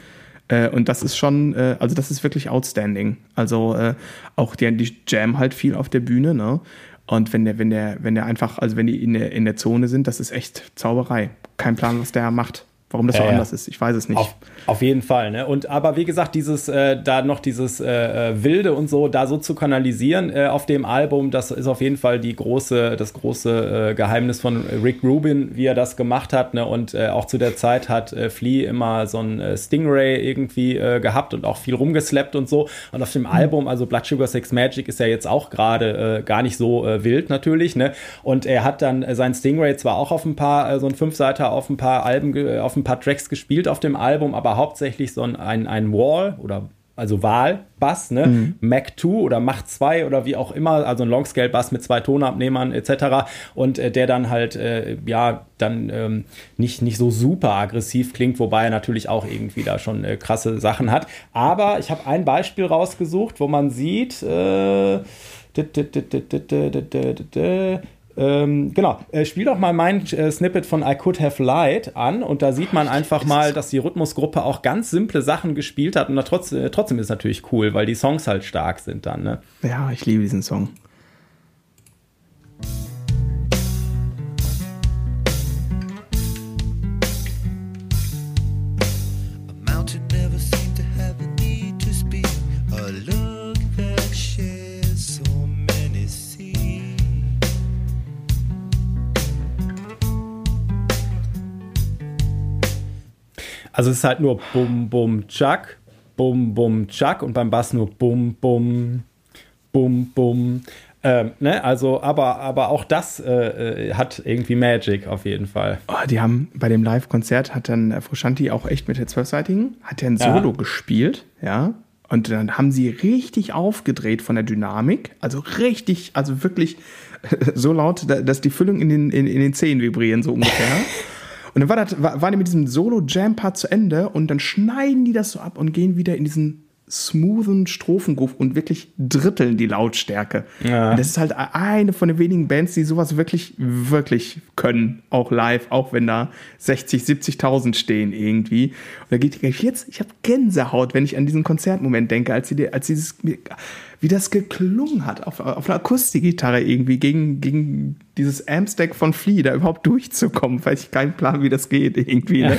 Äh, und das ist schon, äh, also das ist wirklich outstanding. Also äh, auch die, die Jam halt viel auf der Bühne, ne? Und wenn der, wenn der, wenn der einfach, also wenn die in der, in der Zone sind, das ist echt Zauberei. Kein Plan, was der macht. Warum das ja, so anders ist, ich weiß es nicht. Auf, auf jeden Fall, ne? Und aber wie gesagt, dieses, äh, da noch dieses äh, äh, Wilde und so, da so zu kanalisieren äh, auf dem Album, das ist auf jeden Fall die große, das große äh, Geheimnis von Rick Rubin, wie er das gemacht hat, ne? Und äh, auch zu der Zeit hat äh, Flea immer so ein äh, Stingray irgendwie äh, gehabt und auch viel rumgeslappt und so. Und auf dem mhm. Album, also Blood Sugar Sex Magic, ist ja jetzt auch gerade äh, gar nicht so äh, wild natürlich, ne? Und er hat dann sein Stingray zwar auch auf ein paar, äh, so ein Fünfseiter auf ein paar Alben, auf ein paar Tracks gespielt auf dem Album, aber hauptsächlich so ein, ein Wall oder also Wahl-Bass, ne? Mhm. Mac 2 oder Mach 2 oder wie auch immer, also ein Longscale-Bass mit zwei Tonabnehmern etc. Und äh, der dann halt, äh, ja, dann ähm, nicht, nicht so super aggressiv klingt, wobei er natürlich auch irgendwie da schon äh, krasse Sachen hat. Aber ich habe ein Beispiel rausgesucht, wo man sieht, äh, Ähm, genau, äh, spiel doch mal mein äh, Snippet von I Could Have Lied an und da sieht man einfach mal, dass die Rhythmusgruppe auch ganz simple Sachen gespielt hat und trotz, äh, trotzdem ist es natürlich cool, weil die Songs halt stark sind dann. Ne? Ja, ich liebe diesen Song. Also es ist halt nur Bum, Bum, Chuck, Bum, Bum, Chuck und beim Bass nur Bum, Bum, Bum, Bum. Ähm, ne? Also, aber, aber auch das äh, äh, hat irgendwie Magic auf jeden Fall. Oh, die haben bei dem Live-Konzert hat dann äh, Frusciante auch echt mit der Zwölfseitigen, hat er ein Solo ja. gespielt, ja. Und dann haben sie richtig aufgedreht von der Dynamik, also richtig, also wirklich so laut, dass die Füllung in den, in, in den Zehen vibrieren, so ungefähr. Und dann war das, war, waren die mit diesem Solo-Jam-Part zu Ende und dann schneiden die das so ab und gehen wieder in diesen smoothen Strophengroove und wirklich dritteln die Lautstärke. Ja. Und das ist halt eine von den wenigen Bands, die sowas wirklich, wirklich können. Auch live, auch wenn da 60, 70.000 stehen irgendwie. Und da geht jetzt, ich habe Gänsehaut, wenn ich an diesen Konzertmoment denke, als sie, als dieses, wie das geklungen hat auf, auf einer Akustikgitarre irgendwie gegen, gegen dieses Amstack von Flea da überhaupt durchzukommen, weil ich keinen Plan, wie das geht irgendwie. Ne?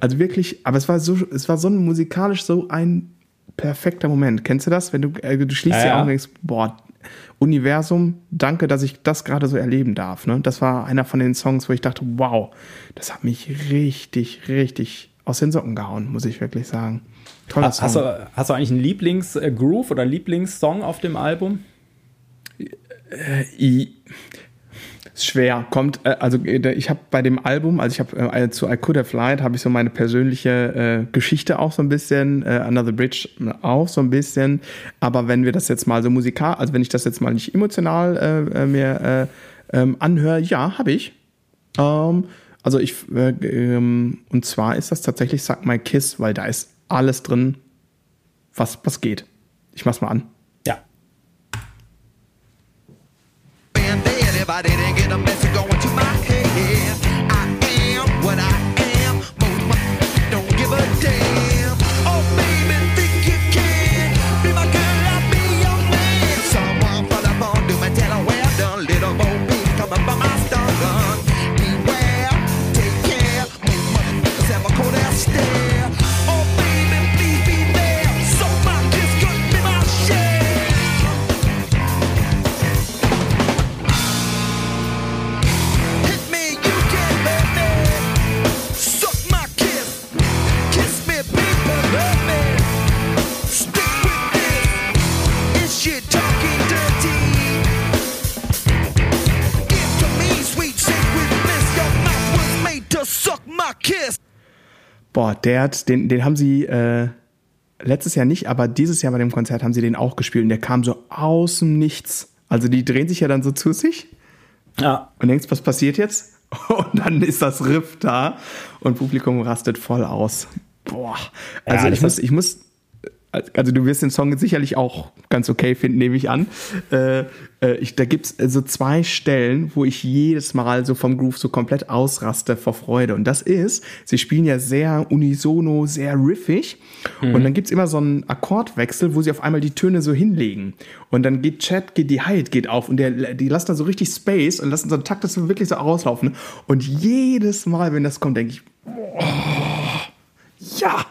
Also wirklich, aber es war so, es war so ein musikalisch so ein perfekter Moment. Kennst du das? Wenn du, äh, du schließt ja, die Augen und denkst, boah, Universum, danke, dass ich das gerade so erleben darf. Ne? Das war einer von den Songs, wo ich dachte, wow, das hat mich richtig, richtig aus den Socken gehauen, muss ich wirklich sagen. Toller Song. Hast du, hast du eigentlich einen Lieblingsgroove oder einen Lieblingssong auf dem Album? Äh, schwer kommt äh, also äh, ich habe bei dem Album also ich habe äh, zu I Could Have Lied habe ich so meine persönliche äh, Geschichte auch so ein bisschen äh, Another Bridge auch so ein bisschen aber wenn wir das jetzt mal so musikal also wenn ich das jetzt mal nicht emotional äh, mir ähm, anhöre ja habe ich ähm, also ich ähm, und zwar ist das tatsächlich Suck My Kiss weil da ist alles drin, was, was geht. Ich mach's mal an. Ja. Boah, der hat, den, den haben sie äh, letztes Jahr nicht, aber dieses Jahr bei dem Konzert haben sie den auch gespielt und der kam so aus dem Nichts. Also die drehen sich ja dann so zu sich. Ja. Und denkst, was passiert jetzt? Und dann ist das Riff da und Publikum rastet voll aus. Boah. Also ja, ich muss, ich muss also du wirst den Song sicherlich auch ganz okay finden, nehme ich an. Äh, äh, ich, da gibt's so zwei Stellen, wo ich jedes Mal so vom Groove so komplett ausraste vor Freude. Und das ist, sie spielen ja sehr unisono, sehr riffig. Mhm. Und dann gibt's immer so einen Akkordwechsel, wo sie auf einmal die Töne so hinlegen. Und dann geht Chat, geht die Hyatt geht auf und der, die lassen da so richtig Space und lassen so einen Takt das wirklich so rauslaufen. Und jedes Mal, wenn das kommt, denke ich, oh, ja,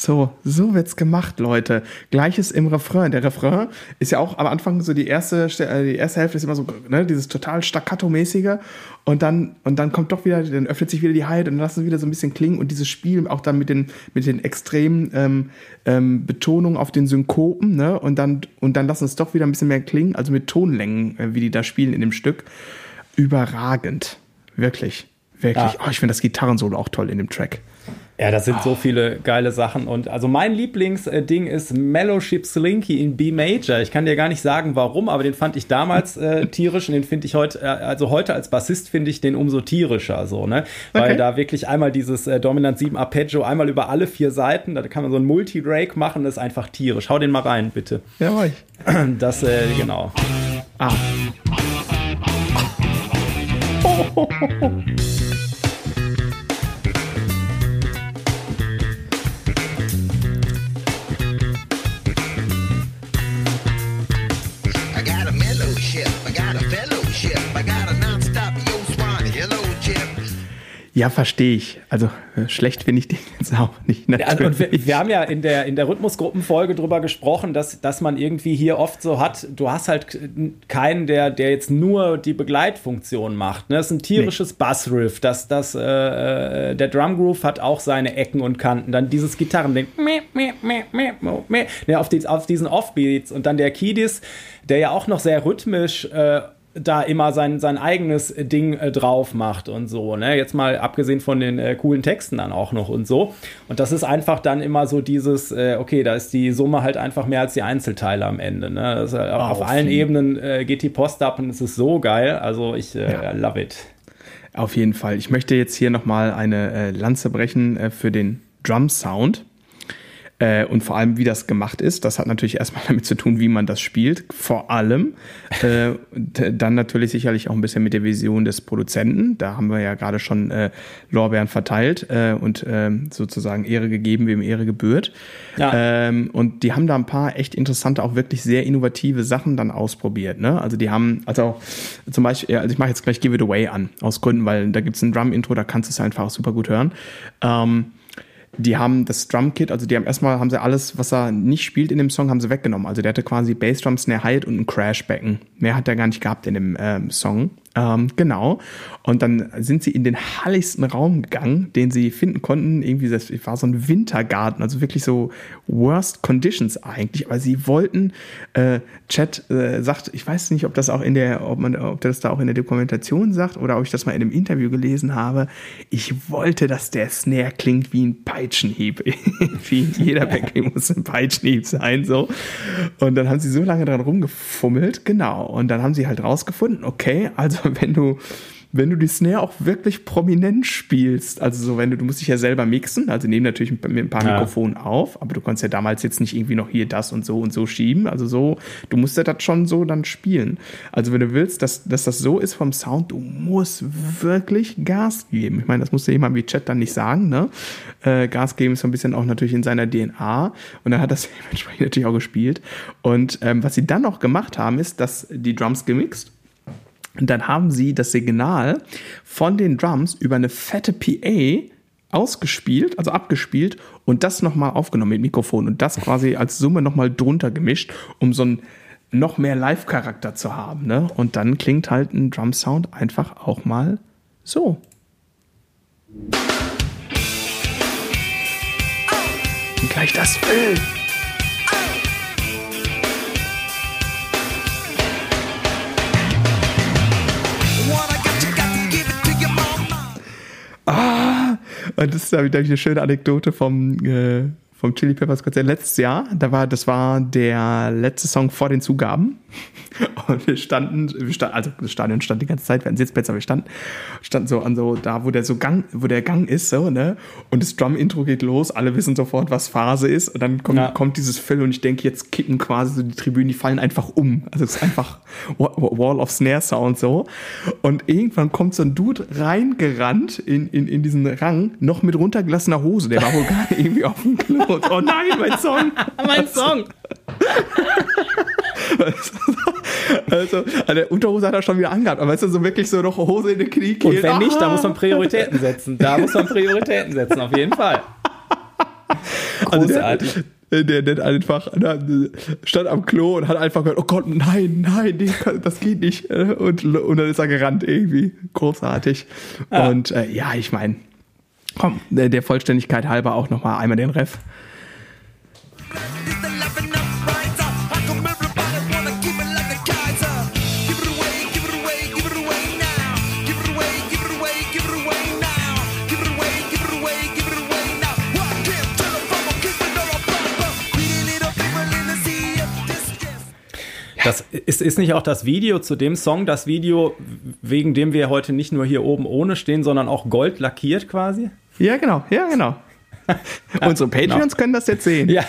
so, so wird's gemacht, Leute. Gleiches im Refrain. Der Refrain ist ja auch am Anfang so die erste, äh, die erste Hälfte ist immer so, ne, dieses total staccato-mäßige. Und dann, und dann kommt doch wieder, dann öffnet sich wieder die Heid und dann lassen sie wieder so ein bisschen klingen. Und dieses Spiel auch dann mit den, mit den extremen ähm, ähm, Betonungen auf den Synkopen, ne? Und dann, und dann lassen es doch wieder ein bisschen mehr klingen, also mit Tonlängen, äh, wie die da spielen in dem Stück. Überragend. Wirklich. Wirklich. Ja. Oh, ich finde das Gitarrensolo auch toll in dem Track. Ja, das sind oh. so viele geile Sachen. Und also mein Lieblingsding ist Mellowship Slinky in B Major. Ich kann dir gar nicht sagen, warum, aber den fand ich damals äh, tierisch und den finde ich heute, äh, also heute als Bassist finde ich den umso tierischer, so, ne? Weil okay. da wirklich einmal dieses äh, Dominant 7 Arpeggio einmal über alle vier Seiten, da kann man so ein Multi-Rake machen, das ist einfach tierisch. Hau den mal rein, bitte. Ja, mach ich. Das, äh, genau. Ah. Oh, oh, oh, Ja, verstehe ich. Also äh, schlecht finde ich den jetzt auch nicht. Natürlich. Und wir, wir, haben ja in der, in der Rhythmusgruppenfolge drüber gesprochen, dass, dass man irgendwie hier oft so hat, du hast halt keinen, der, der jetzt nur die Begleitfunktion macht. Ne? Das ist ein tierisches nee. Bassriff. Das, das, äh, äh, der Drumgroove hat auch seine Ecken und Kanten. Dann dieses Gitarrending ne, auf, die, auf diesen Offbeats und dann der Kidis, der ja auch noch sehr rhythmisch äh, da immer sein, sein eigenes Ding äh, drauf macht und so, ne? Jetzt mal abgesehen von den äh, coolen Texten dann auch noch und so. Und das ist einfach dann immer so dieses, äh, okay, da ist die Summe halt einfach mehr als die Einzelteile am Ende, ne? Das, äh, oh, auf allen viel. Ebenen äh, geht die Post ab und es ist so geil. Also ich äh, ja. love it. Auf jeden Fall. Ich möchte jetzt hier nochmal eine Lanze brechen für den Drum Sound. Äh, und vor allem, wie das gemacht ist, das hat natürlich erstmal damit zu tun, wie man das spielt. Vor allem äh, dann natürlich sicherlich auch ein bisschen mit der Vision des Produzenten. Da haben wir ja gerade schon äh, Lorbeeren verteilt äh, und äh, sozusagen Ehre gegeben, wem Ehre gebührt. Ja. Ähm, und die haben da ein paar echt interessante, auch wirklich sehr innovative Sachen dann ausprobiert. Ne? Also die haben, also zum Beispiel, also ich mache jetzt gleich Give It Away an, aus Gründen, weil da gibt es ein Drum-Intro, da kannst du es einfach super gut hören. Ähm, die haben das Drumkit, also die haben erstmal, haben sie alles, was er nicht spielt in dem Song, haben sie weggenommen. Also der hatte quasi Bassdrum, Snare, Hi und ein Crashbecken. Mehr hat er gar nicht gehabt in dem ähm, Song. Ähm, genau. Und dann sind sie in den halligsten Raum gegangen, den sie finden konnten. Irgendwie, das war so ein Wintergarten, also wirklich so worst conditions eigentlich. Aber sie wollten, äh, Chat äh, sagt, ich weiß nicht, ob das auch in der, ob man, ob das da auch in der Dokumentation sagt oder ob ich das mal in einem Interview gelesen habe. Ich wollte, dass der Snare klingt wie ein Peitschenhieb. wie jeder Backing muss ein Peitschenhieb sein, so. Und dann haben sie so lange dran rumgefummelt, genau. Und dann haben sie halt rausgefunden, okay, also wenn du wenn du die Snare auch wirklich prominent spielst, also so, wenn du, du musst dich ja selber mixen, also nehmen natürlich mit ein paar ja. Mikrofonen auf, aber du konntest ja damals jetzt nicht irgendwie noch hier das und so und so schieben, also so, du musst ja das schon so dann spielen. Also wenn du willst, dass, dass das so ist vom Sound, du musst wirklich Gas geben. Ich meine, das musste jemand wie Chat dann nicht sagen, ne? Äh, Gas geben ist so ein bisschen auch natürlich in seiner DNA und er hat das dementsprechend natürlich auch gespielt. Und ähm, was sie dann noch gemacht haben, ist, dass die Drums gemixt und dann haben sie das Signal von den Drums über eine fette PA ausgespielt, also abgespielt und das nochmal aufgenommen mit Mikrofon und das quasi als Summe nochmal drunter gemischt, um so einen noch mehr Live-Charakter zu haben. Ne? Und dann klingt halt ein Drum-Sound einfach auch mal so. Und gleich das Bild. Und das ist, glaube ich, eine schöne Anekdote vom, äh, vom Chili Peppers Konzert letztes Jahr. Da war, das war der letzte Song vor den Zugaben. Und wir standen, wir standen also das Stadion stand die ganze Zeit, wir hatten Sitzplätze, aber wir standen, standen so an so, da wo der so Gang, wo der Gang ist, so, ne? Und das Drum-Intro geht los, alle wissen sofort, was Phase ist. Und dann kommt, ja. kommt dieses Fill und ich denke, jetzt kicken quasi so die Tribünen, die fallen einfach um. Also es ist einfach Wall of Snare Sound so. Und irgendwann kommt so ein Dude reingerannt in, in, in diesen Rang, noch mit runtergelassener Hose. Der war wohl gar irgendwie auf dem Klo. Oh nein, mein Song! mein Song! also, an der Unterhose hat er schon wieder angehabt, aber weißt du, so wirklich so noch Hose in den Knie geht. Und wenn nicht, da muss man Prioritäten setzen. Da muss man Prioritäten setzen, auf jeden Fall. Großartig. Also der, der, der einfach stand am Klo und hat einfach gehört, oh Gott, nein, nein, das geht nicht. Und, und dann ist er gerannt irgendwie. Großartig. Ja. Und äh, ja, ich meine, komm, der Vollständigkeit halber auch nochmal einmal den Ref. Das ist, ist nicht auch das Video zu dem Song, das Video, wegen dem wir heute nicht nur hier oben ohne stehen, sondern auch gold lackiert quasi? Ja, genau, ja, genau. Unsere Patreons genau. können das jetzt sehen. Ja,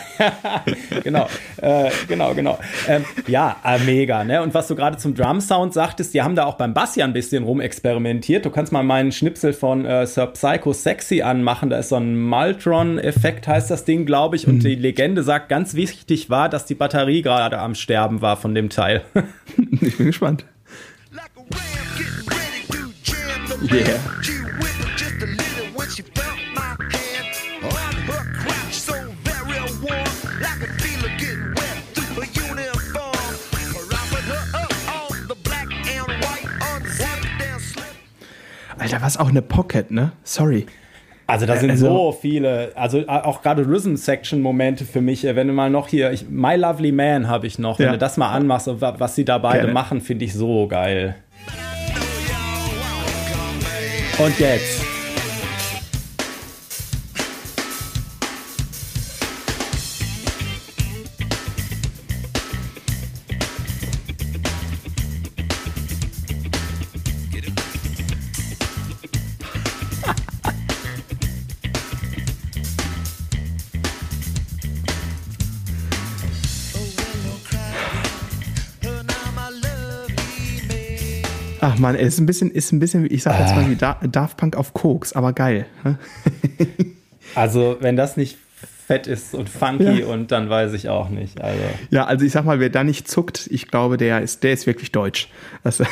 genau, äh, genau, genau. Ähm, ja, äh, mega. Ne? Und was du gerade zum Drum-Sound sagtest, die haben da auch beim Bass ja ein bisschen rumexperimentiert. Du kannst mal meinen Schnipsel von äh, Sir Psycho Sexy anmachen. Da ist so ein Maltron-Effekt, heißt das Ding, glaube ich. Und mhm. die Legende sagt, ganz wichtig war, dass die Batterie gerade am Sterben war von dem Teil. ich bin gespannt. Yeah. Alter, was auch eine Pocket, ne? Sorry. Also da sind also, so viele, also auch gerade Rhythm-Section-Momente für mich, wenn du mal noch hier, ich, My Lovely Man habe ich noch, wenn ja. du das mal anmachst, was sie da beide Gerne. machen, finde ich so geil. Und jetzt. Man, ist ein bisschen, ist ein bisschen, ich sag jetzt mal wie Daft Punk auf Koks, aber geil. also, wenn das nicht fett ist und funky ja. und dann weiß ich auch nicht. Also. Ja, also ich sag mal, wer da nicht zuckt, ich glaube, der ist, der ist wirklich deutsch. Also,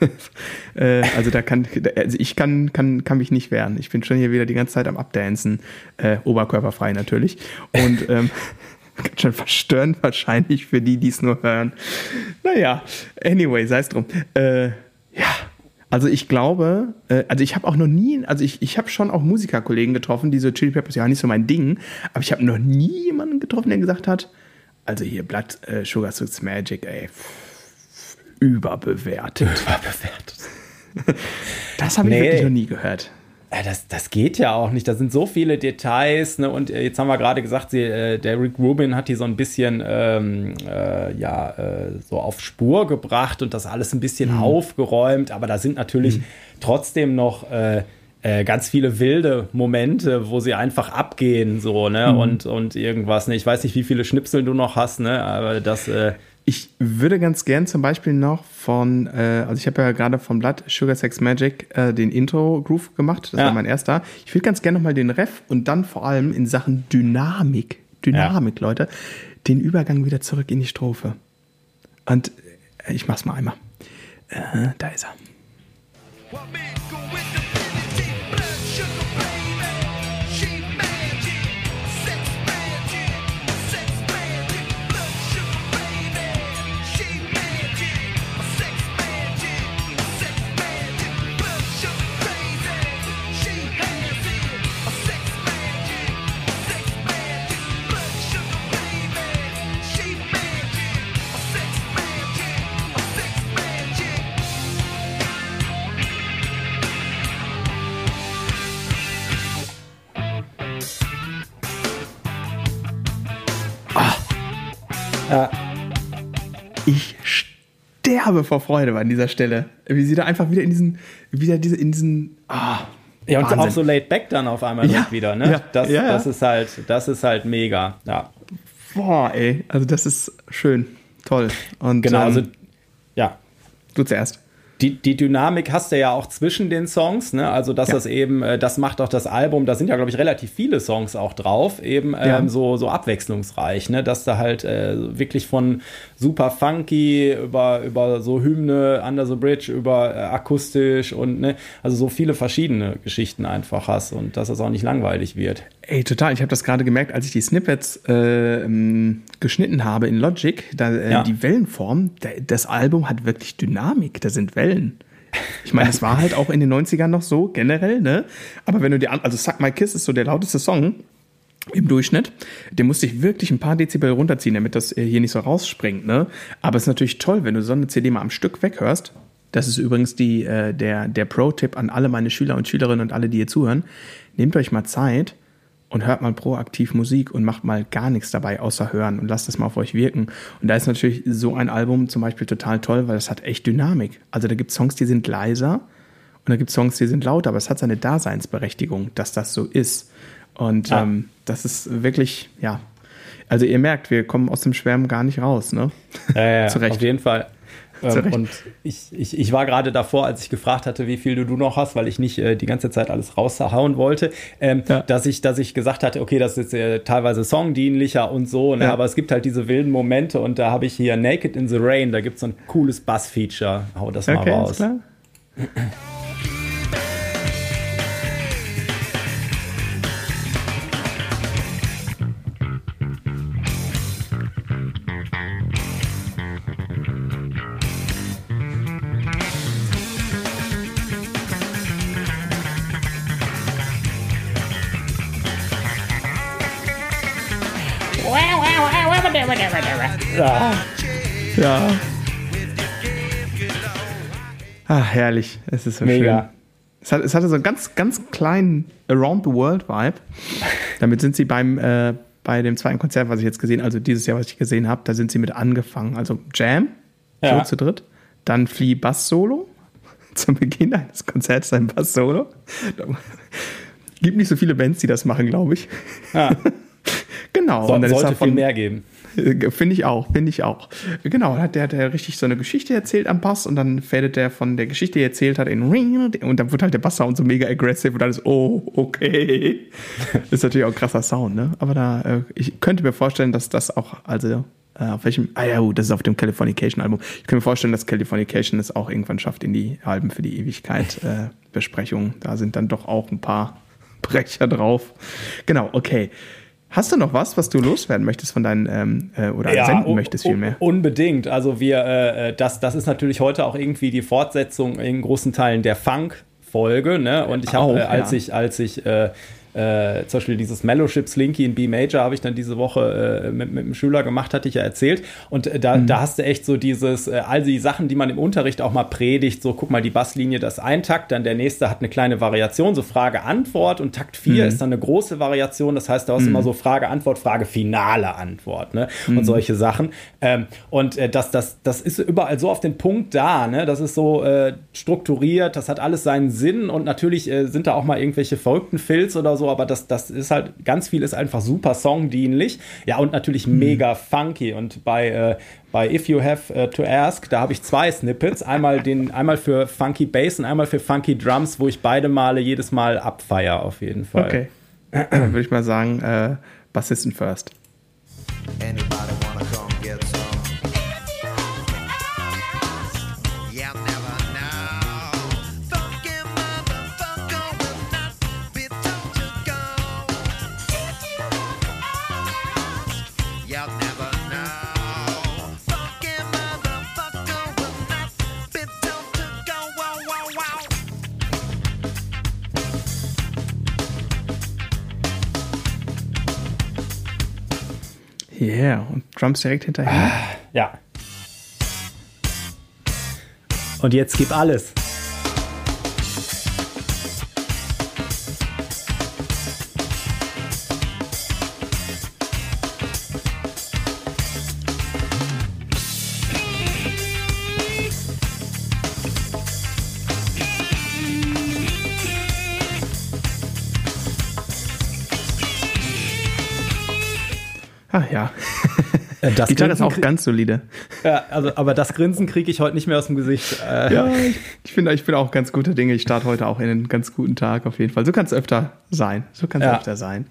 äh, also da kann, also ich kann, kann, kann mich nicht wehren. Ich bin schon hier wieder die ganze Zeit am Abdancen, äh, oberkörperfrei natürlich. Und ähm, ganz schön verstörend wahrscheinlich für die, die es nur hören. Naja, anyway, sei es drum. Äh, ja, also ich glaube, äh, also ich habe auch noch nie, also ich, ich habe schon auch Musikerkollegen getroffen, die so Chili Peppers, ja nicht so mein Ding, aber ich habe noch nie jemanden getroffen, der gesagt hat, also hier Blood äh, Sugar Suits Magic, ey, überbewertet. Überbewertet. das habe ich nee. wirklich noch nie gehört. Ja, das, das geht ja auch nicht. Da sind so viele Details. Ne? Und äh, jetzt haben wir gerade gesagt, sie, äh, der Rick Rubin hat die so ein bisschen ähm, äh, ja, äh, so auf Spur gebracht und das alles ein bisschen mhm. aufgeräumt. Aber da sind natürlich mhm. trotzdem noch äh, äh, ganz viele wilde Momente, wo sie einfach abgehen, so, ne? Mhm. Und, und irgendwas. Ne? Ich weiß nicht, wie viele Schnipsel du noch hast, ne? Aber das ich würde ganz gern zum Beispiel noch von, äh, also ich habe ja gerade von Blood Sugar Sex Magic äh, den Intro-Groove gemacht, das ja. war mein erster. Ich würde ganz gern nochmal den Ref und dann vor allem in Sachen Dynamik, Dynamik, ja. Leute, den Übergang wieder zurück in die Strophe. Und äh, ich mach's mal einmal. Äh, da ist er. Ja. Ich sterbe vor Freude an dieser Stelle. Wie sie da einfach wieder in diesen, wieder diese, in diesen, ah. Ja, und Wahnsinn. auch so laid back dann auf einmal ja, wieder, ne? Ja, das, ja, das ist halt, das ist halt mega, ja. Boah, ey, also das ist schön, toll. Und, genau, also, ähm, ja. Du zuerst die, die Dynamik hast du ja auch zwischen den Songs, ne? Also, dass ja. das eben, äh, das macht auch das Album, da sind ja, glaube ich, relativ viele Songs auch drauf, eben ja. ähm, so, so abwechslungsreich, ne? Dass da halt äh, wirklich von super funky über, über so Hymne, Under the Bridge, über äh, akustisch und ne, also so viele verschiedene Geschichten einfach hast und dass es auch nicht langweilig wird. Ey, total. Ich habe das gerade gemerkt, als ich die Snippets äh, ähm, geschnitten habe in Logic, da, äh, ja. die Wellenform, das Album hat wirklich Dynamik, da sind Wellen. Ich meine, es war halt auch in den 90ern noch so, generell, ne? Aber wenn du dir also Suck My Kiss ist so der lauteste Song im Durchschnitt. Den musste ich wirklich ein paar Dezibel runterziehen, damit das äh, hier nicht so rausspringt, ne? Aber es ist natürlich toll, wenn du so eine CD mal am Stück weghörst. Das ist übrigens die, äh, der, der Pro-Tipp an alle meine Schüler und Schülerinnen und alle, die hier zuhören. Nehmt euch mal Zeit und hört mal proaktiv Musik und macht mal gar nichts dabei außer hören und lasst es mal auf euch wirken. Und da ist natürlich so ein Album zum Beispiel total toll, weil es hat echt Dynamik. Also da gibt es Songs, die sind leiser und da gibt es Songs, die sind lauter, aber es hat seine Daseinsberechtigung, dass das so ist. Und ah. ähm, das ist wirklich, ja. Also ihr merkt, wir kommen aus dem Schwärmen gar nicht raus, ne? Ja, ja, Zurecht. auf jeden Fall. Ähm, und ich, ich, ich war gerade davor, als ich gefragt hatte, wie viel du, du noch hast, weil ich nicht äh, die ganze Zeit alles raushauen wollte, ähm, ja. dass, ich, dass ich gesagt hatte, okay, das ist äh, teilweise songdienlicher und so, ne? ja. aber es gibt halt diese wilden Momente und da habe ich hier Naked in the Rain, da gibt es so ein cooles Bass-Feature. Hau das okay, mal raus. Ist klar. Ja. ja. Ah, herrlich. Es ist so Mega. schön. Es, hat, es hatte so einen ganz, ganz kleinen Around the World Vibe. Damit sind sie beim, äh, bei dem zweiten Konzert, was ich jetzt gesehen also dieses Jahr, was ich gesehen habe, da sind sie mit angefangen. Also Jam, ja. so zu dritt. Dann Flea Bass Solo. Zum Beginn eines Konzerts ein Bass Solo. Gibt nicht so viele Bands, die das machen, glaube ich. Ja. genau. So, und dann sollte ist davon, viel mehr geben. Finde ich auch, finde ich auch. Genau, hat der, der richtig so eine Geschichte erzählt am Bass und dann fädet der von der Geschichte, die er erzählt hat, in und dann wird halt der Basssound so mega aggressive und alles, oh, okay. ist natürlich auch ein krasser Sound, ne? Aber da, äh, ich könnte mir vorstellen, dass das auch, also äh, auf welchem, ah ja, das ist auf dem Californication Album. Ich kann mir vorstellen, dass Californication es auch irgendwann schafft in die Alben für die Ewigkeit äh, Besprechung. Da sind dann doch auch ein paar Brecher drauf. Genau, okay. Hast du noch was, was du loswerden möchtest von deinen ähm, äh, oder ja, senden möchtest vielmehr? Unbedingt. Also wir, äh, äh, das, das ist natürlich heute auch irgendwie die Fortsetzung in großen Teilen der Funk-Folge. Ne? Und ich habe, äh, als ja. ich, als ich äh, äh, zum Beispiel dieses Mellowship Slinky in B Major habe ich dann diese Woche äh, mit, mit einem Schüler gemacht, hatte ich ja erzählt. Und äh, da, mhm. da hast du echt so dieses, äh, also die Sachen, die man im Unterricht auch mal predigt, so guck mal, die Basslinie, das ist ein Takt, dann der nächste hat eine kleine Variation, so Frage-Antwort und Takt 4 mhm. ist dann eine große Variation, das heißt, da hast du mhm. immer so Frage-Antwort, Frage-finale Antwort, ne? Und mhm. solche Sachen. Ähm, und äh, das, das, das ist überall so auf den Punkt da, ne? Das ist so äh, strukturiert, das hat alles seinen Sinn und natürlich äh, sind da auch mal irgendwelche verrückten Filz oder so aber das, das ist halt, ganz viel ist einfach super songdienlich. Ja, und natürlich mhm. mega funky. Und bei, äh, bei If You Have uh, to Ask, da habe ich zwei Snippets. Einmal, den, einmal für Funky Bass und einmal für Funky Drums, wo ich beide Male jedes Mal abfeier, auf jeden Fall. Okay. Dann würde ich mal sagen, äh, Bassisten first. Anybody wanna come get some? Yeah, und Drums direkt hinterher. Ja. Und jetzt gib alles. Ja. Äh, das Gitarre ist auch ganz solide. Ja, also, aber das Grinsen kriege ich heute nicht mehr aus dem Gesicht. Äh. Ja, ich, ich, bin, ich bin auch ganz guter Dinge. Ich starte heute auch in einen ganz guten Tag auf jeden Fall. So kann es öfter sein. So kann es ja. öfter sein.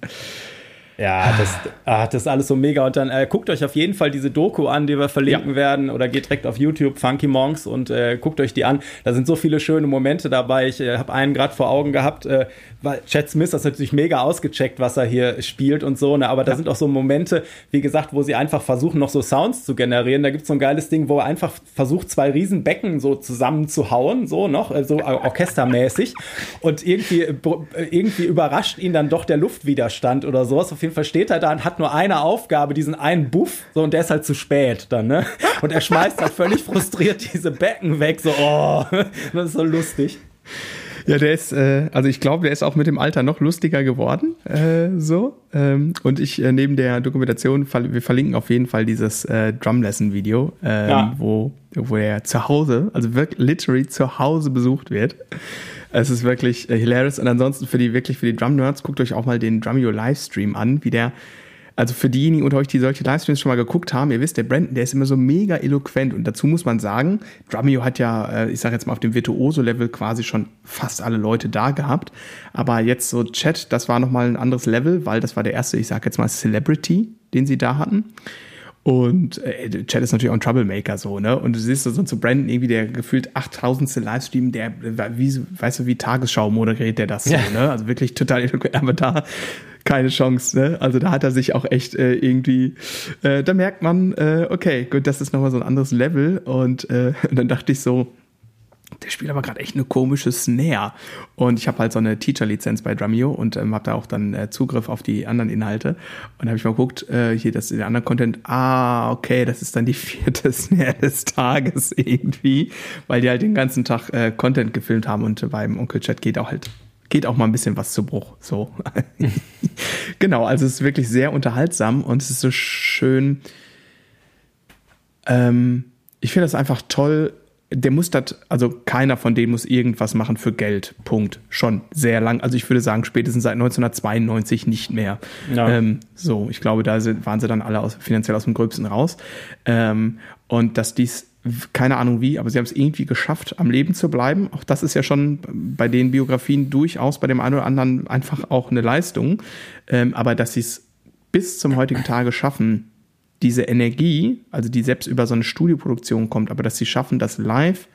Ja, das, ah, das ist alles so mega. Und dann äh, guckt euch auf jeden Fall diese Doku an, die wir verlinken ja. werden. Oder geht direkt auf YouTube, Funky Monks, und äh, guckt euch die an. Da sind so viele schöne Momente dabei. Ich äh, habe einen gerade vor Augen gehabt, äh, weil Chad Smith das natürlich mega ausgecheckt, was er hier spielt und so. Ne? Aber da ja. sind auch so Momente, wie gesagt, wo sie einfach versuchen, noch so Sounds zu generieren. Da gibt es so ein geiles Ding, wo er einfach versucht, zwei Riesenbecken so zusammenzuhauen, so noch, äh, so orchestermäßig. Und irgendwie, äh, irgendwie überrascht ihn dann doch der Luftwiderstand oder sowas. Auf Fall steht er da und hat nur eine Aufgabe, diesen einen Buff, so und der ist halt zu spät dann, ne? Und er schmeißt halt völlig frustriert diese Becken weg, so, oh, das ist so lustig. Ja, der ist, äh, also ich glaube, der ist auch mit dem Alter noch lustiger geworden. Äh, so. Ähm, und ich äh, neben der Dokumentation, wir verlinken auf jeden Fall dieses äh, Drum Lesson Video, ähm, ja. wo, wo er zu Hause, also wirklich literally zu Hause besucht wird. Es ist wirklich äh, hilarious. Und ansonsten für die wirklich für die Drum Nerds, guckt euch auch mal den Drumeo Livestream an, wie der also für diejenigen unter euch, die solche Livestreams schon mal geguckt haben, ihr wisst, der Brandon, der ist immer so mega eloquent und dazu muss man sagen, Drumeo hat ja, äh, ich sag jetzt mal auf dem Virtuoso-Level quasi schon fast alle Leute da gehabt, aber jetzt so Chat, das war nochmal ein anderes Level, weil das war der erste, ich sag jetzt mal Celebrity, den sie da hatten. Und äh, Chad ist natürlich auch ein Troublemaker so, ne? Und du siehst so, so zu Brandon irgendwie der gefühlt 8000. Livestream, der, wie, weißt du, wie Tagesschau moderiert der das so, ne? Also wirklich total aber da keine Chance, ne? Also da hat er sich auch echt äh, irgendwie, äh, da merkt man, äh, okay, gut, das ist nochmal so ein anderes Level. Und, äh, und dann dachte ich so, der spielt aber gerade echt eine komische Snare. Und ich habe halt so eine Teacher-Lizenz bei Drumeo und ähm, habe da auch dann äh, Zugriff auf die anderen Inhalte. Und habe ich mal geguckt, äh, hier das der andere Content, ah, okay, das ist dann die vierte Snare des Tages irgendwie, weil die halt den ganzen Tag äh, Content gefilmt haben und beim Onkel Chat geht auch halt geht auch mal ein bisschen was zu Bruch. So. genau, also es ist wirklich sehr unterhaltsam und es ist so schön. Ähm, ich finde das einfach toll, der muss das, also keiner von denen muss irgendwas machen für Geld. Punkt. Schon sehr lang. Also ich würde sagen, spätestens seit 1992 nicht mehr. Ja. Ähm, so, ich glaube, da waren sie dann alle aus, finanziell aus dem Gröbsten raus. Ähm, und dass dies, keine Ahnung wie, aber sie haben es irgendwie geschafft, am Leben zu bleiben. Auch das ist ja schon bei den Biografien durchaus bei dem einen oder anderen einfach auch eine Leistung. Ähm, aber dass sie es bis zum heutigen Tage schaffen, diese Energie, also die selbst über so eine Studioproduktion kommt, aber dass sie schaffen, das live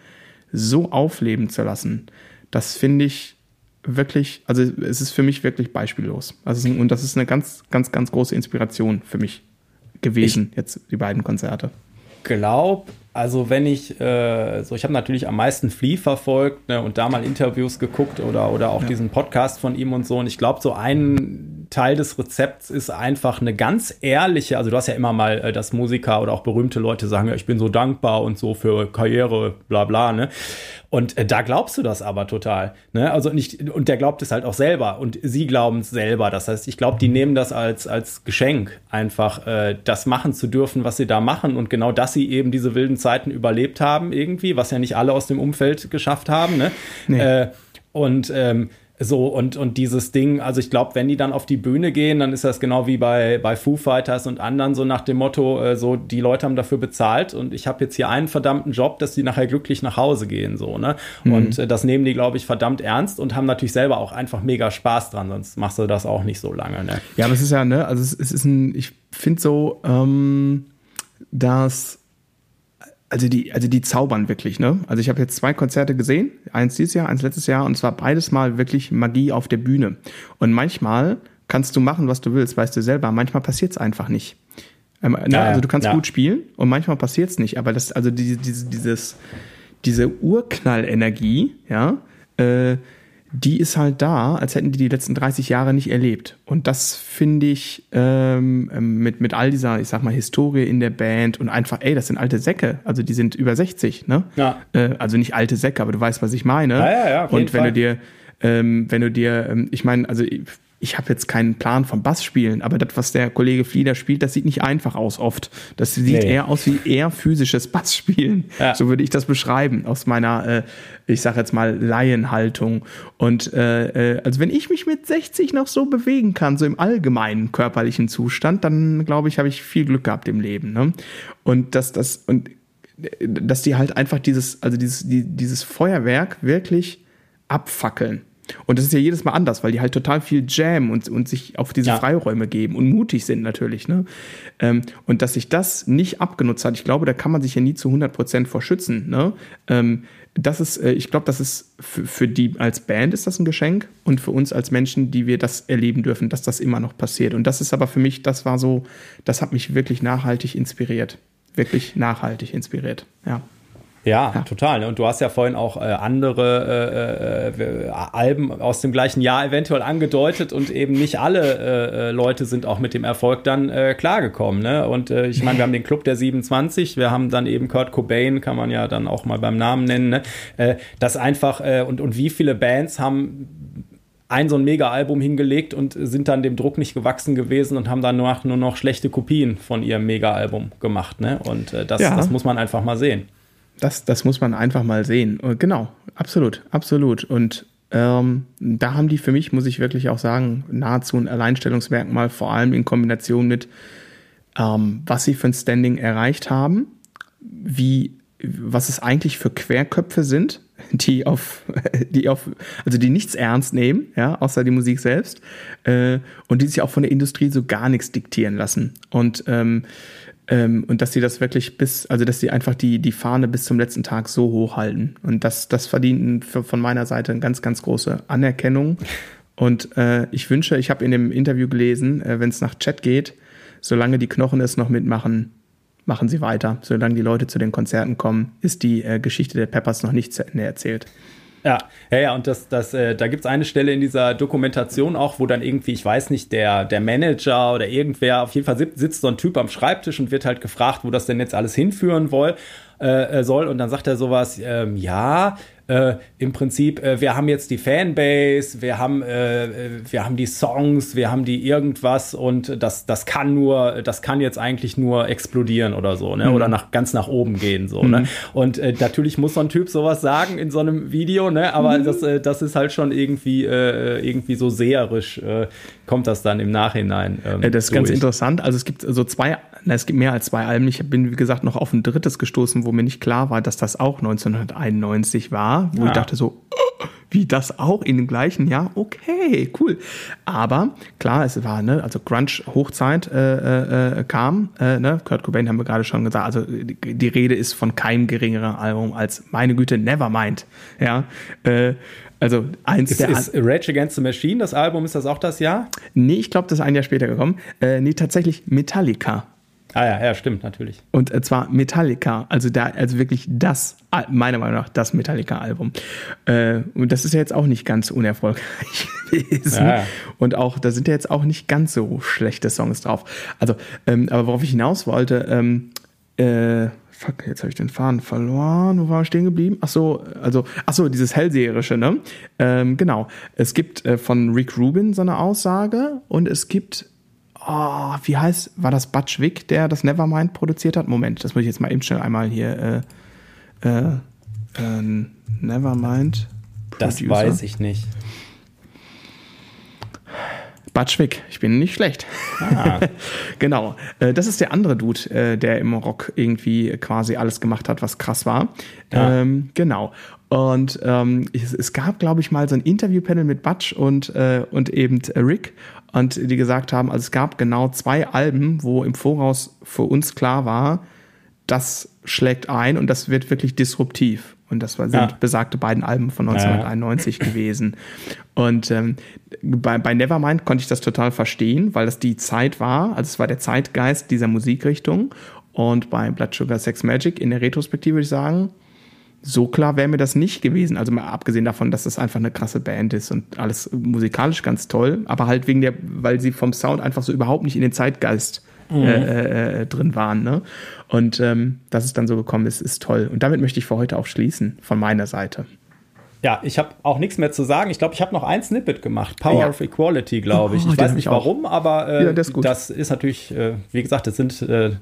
so aufleben zu lassen, das finde ich wirklich, also es ist für mich wirklich beispiellos. Also, und das ist eine ganz, ganz, ganz große Inspiration für mich gewesen, ich jetzt die beiden Konzerte. Glaub, also wenn ich, äh, so ich habe natürlich am meisten Flea verfolgt ne, und da mal Interviews geguckt oder, oder auch ja. diesen Podcast von ihm und so. Und ich glaube, so ein Teil des Rezepts ist einfach eine ganz ehrliche, also du hast ja immer mal, äh, dass Musiker oder auch berühmte Leute sagen, ja, ich bin so dankbar und so für Karriere, bla bla, ne? Und äh, da glaubst du das aber total, ne? Also nicht, und der glaubt es halt auch selber und sie glauben es selber. Das heißt, ich glaube, die nehmen das als, als Geschenk, einfach äh, das machen zu dürfen, was sie da machen und genau, dass sie eben diese wilden Zeiten überlebt haben irgendwie, was ja nicht alle aus dem Umfeld geschafft haben, ne? Nee. Äh, und ähm, so, und, und dieses Ding, also ich glaube, wenn die dann auf die Bühne gehen, dann ist das genau wie bei, bei Foo Fighters und anderen, so nach dem Motto, äh, so, die Leute haben dafür bezahlt und ich habe jetzt hier einen verdammten Job, dass die nachher glücklich nach Hause gehen, so, ne? Mhm. Und äh, das nehmen die, glaube ich, verdammt ernst und haben natürlich selber auch einfach mega Spaß dran, sonst machst du das auch nicht so lange, ne? Ja, aber es ist ja, ne, also es, es ist ein, ich finde so, ähm, dass also die, also die zaubern wirklich, ne? Also ich habe jetzt zwei Konzerte gesehen, eins dieses Jahr, eins letztes Jahr, und zwar beides mal wirklich Magie auf der Bühne. Und manchmal kannst du machen, was du willst, weißt du selber. Manchmal passiert es einfach nicht. Ähm, ne? ja, also du kannst ja. gut spielen und manchmal passiert es nicht. Aber das, also die, diese, dieses, diese Urknallenergie, ja, äh, die ist halt da, als hätten die die letzten 30 Jahre nicht erlebt. Und das finde ich ähm, ähm, mit, mit all dieser, ich sag mal, Historie in der Band und einfach, ey, das sind alte Säcke. Also die sind über 60, ne? Ja. Äh, also nicht alte Säcke, aber du weißt, was ich meine. Ja, ja, ja. und wenn Fall. du dir, ähm, wenn du dir, ähm, ich meine, also ich habe jetzt keinen Plan vom Bassspielen, aber das, was der Kollege Flieder spielt, das sieht nicht einfach aus oft. Das sieht nee. eher aus wie eher physisches Bassspielen. Ja. So würde ich das beschreiben, aus meiner, äh, ich sage jetzt mal, Laienhaltung. Und äh, äh, also wenn ich mich mit 60 noch so bewegen kann, so im allgemeinen körperlichen Zustand, dann glaube ich, habe ich viel Glück gehabt im Leben. Ne? Und dass das, und dass die halt einfach dieses, also dieses, die, dieses Feuerwerk wirklich abfackeln. Und das ist ja jedes Mal anders, weil die halt total viel Jam und, und sich auf diese ja. Freiräume geben und mutig sind natürlich. Ne? Ähm, und dass sich das nicht abgenutzt hat, ich glaube, da kann man sich ja nie zu 100 Prozent vor schützen. Ne? Ähm, das ist, äh, ich glaube, das ist für, für die als Band ist das ein Geschenk und für uns als Menschen, die wir das erleben dürfen, dass das immer noch passiert. Und das ist aber für mich, das war so, das hat mich wirklich nachhaltig inspiriert. Wirklich nachhaltig inspiriert, ja. Ja, ja, total. Und du hast ja vorhin auch äh, andere äh, äh, Alben aus dem gleichen Jahr eventuell angedeutet und eben nicht alle äh, äh, Leute sind auch mit dem Erfolg dann äh, klargekommen. Ne? Und ich meine, wir haben den Club der 27, wir haben dann eben Kurt Cobain, kann man ja dann auch mal beim Namen nennen. Ne? das einfach, und, und wie viele Bands haben ein so ein Mega-Album hingelegt und sind dann dem Druck nicht gewachsen gewesen und haben dann nur noch, nur noch schlechte Kopien von ihrem Mega-Album gemacht. Ne? Und das, ja. das muss man einfach mal sehen. Das, das muss man einfach mal sehen. Genau, absolut, absolut. Und ähm, da haben die für mich, muss ich wirklich auch sagen, nahezu ein Alleinstellungsmerkmal, vor allem in Kombination mit, ähm, was sie für ein Standing erreicht haben, wie, was es eigentlich für Querköpfe sind, die auf, die auf, also die nichts ernst nehmen, ja, außer die Musik selbst, äh, und die sich auch von der Industrie so gar nichts diktieren lassen. Und ähm, ähm, und dass sie das wirklich bis, also dass sie einfach die, die Fahne bis zum letzten Tag so hoch halten. Und das, das verdient von meiner Seite eine ganz, ganz große Anerkennung. Und äh, ich wünsche, ich habe in dem Interview gelesen, äh, wenn es nach Chat geht, solange die Knochen es noch mitmachen, machen sie weiter. Solange die Leute zu den Konzerten kommen, ist die äh, Geschichte der Peppers noch nicht zu Ende erzählt. Ja, ja, ja, und das, das, äh, da gibt es eine Stelle in dieser Dokumentation auch, wo dann irgendwie, ich weiß nicht, der, der Manager oder irgendwer, auf jeden Fall sitzt so ein Typ am Schreibtisch und wird halt gefragt, wo das denn jetzt alles hinführen woll, äh, äh soll. Und dann sagt er sowas, ähm, ja, äh, im Prinzip, äh, wir haben jetzt die Fanbase, wir haben, äh, wir haben die Songs, wir haben die irgendwas und das, das kann nur, das kann jetzt eigentlich nur explodieren oder so, ne? Mhm. Oder nach, ganz nach oben gehen. so. Ne? Mhm. Ne? Und äh, natürlich muss so ein Typ sowas sagen in so einem Video, ne? Aber mhm. das, äh, das ist halt schon irgendwie, äh, irgendwie so seherisch, äh, kommt das dann im Nachhinein. Ähm, das ist durch. ganz interessant. Also es gibt so zwei, na, es gibt mehr als zwei Alben. Ich bin, wie gesagt, noch auf ein drittes gestoßen, wo mir nicht klar war, dass das auch 1991 war wo ja. ich dachte so, wie das auch in dem gleichen Jahr? Okay, cool. Aber klar, es war, ne, also Grunge-Hochzeit äh, äh, kam, äh, ne, Kurt Cobain haben wir gerade schon gesagt, also die, die, Rede ist von keinem geringeren Album als, meine Güte, Nevermind. Ja, äh, also eins ist, der. Ist Rage Against the Machine, das Album, ist das auch das Jahr? Nee, ich glaube, das ist ein Jahr später gekommen. Äh, nee, tatsächlich Metallica. Ah ja, ja, stimmt, natürlich. Und äh, zwar Metallica, also da, also wirklich das, meiner Meinung nach, das Metallica-Album. Äh, und das ist ja jetzt auch nicht ganz unerfolgreich gewesen. Ja. Und auch, da sind ja jetzt auch nicht ganz so schlechte Songs drauf. Also, ähm, aber worauf ich hinaus wollte, ähm, äh, fuck, jetzt habe ich den Faden verloren. Wo war ich stehen geblieben? Ach so, also, ach so, dieses Hellseherische, ne? Ähm, genau. Es gibt äh, von Rick Rubin so eine Aussage und es gibt oh, wie heißt, war das Butch Wick, der das Nevermind produziert hat? Moment, das muss ich jetzt mal eben schnell einmal hier, äh, äh, äh Nevermind. Producer. Das weiß ich nicht. Butch Wick, ich bin nicht schlecht. Ah. genau. Äh, das ist der andere Dude, äh, der im Rock irgendwie quasi alles gemacht hat, was krass war. Ja. Ähm, genau. Und ähm, es, es, gab, glaube ich, mal so ein Interviewpanel mit Butch und, äh, und eben Rick und die gesagt haben, also es gab genau zwei Alben, wo im Voraus für uns klar war, das schlägt ein und das wird wirklich disruptiv. Und das sind ja. besagte beiden Alben von 1991 ja. gewesen. Und ähm, bei, bei Nevermind konnte ich das total verstehen, weil das die Zeit war, also es war der Zeitgeist dieser Musikrichtung. Und bei Blood Sugar Sex Magic in der Retrospektive würde ich sagen, so klar wäre mir das nicht gewesen. Also mal abgesehen davon, dass das einfach eine krasse Band ist und alles musikalisch ganz toll, aber halt wegen der, weil sie vom Sound einfach so überhaupt nicht in den Zeitgeist mhm. äh, äh, drin waren. Ne? Und ähm, dass es dann so gekommen ist, ist toll. Und damit möchte ich für heute auch schließen, von meiner Seite. Ja, ich habe auch nichts mehr zu sagen. Ich glaube, ich habe noch ein Snippet gemacht. Power ja. of Equality, glaube ich. Oh, ich weiß nicht warum, aber äh, ja, ist das ist natürlich, äh, wie gesagt, es sind äh,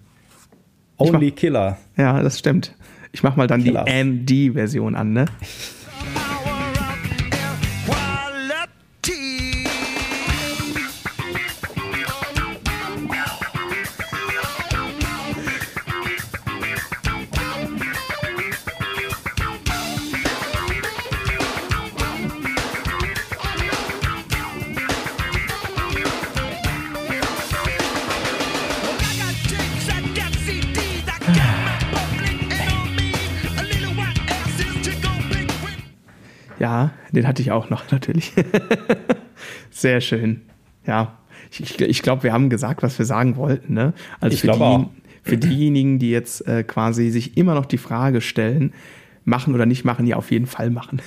Only Killer. Ja, das stimmt. Ich mach mal dann Killers. die MD-Version an, ne? Den hatte ich auch noch natürlich. Sehr schön. Ja, ich, ich, glaube, wir haben gesagt, was wir sagen wollten. Ne? Also ich glaube auch. für diejenigen, die jetzt äh, quasi sich immer noch die Frage stellen, machen oder nicht machen, ja auf jeden Fall machen.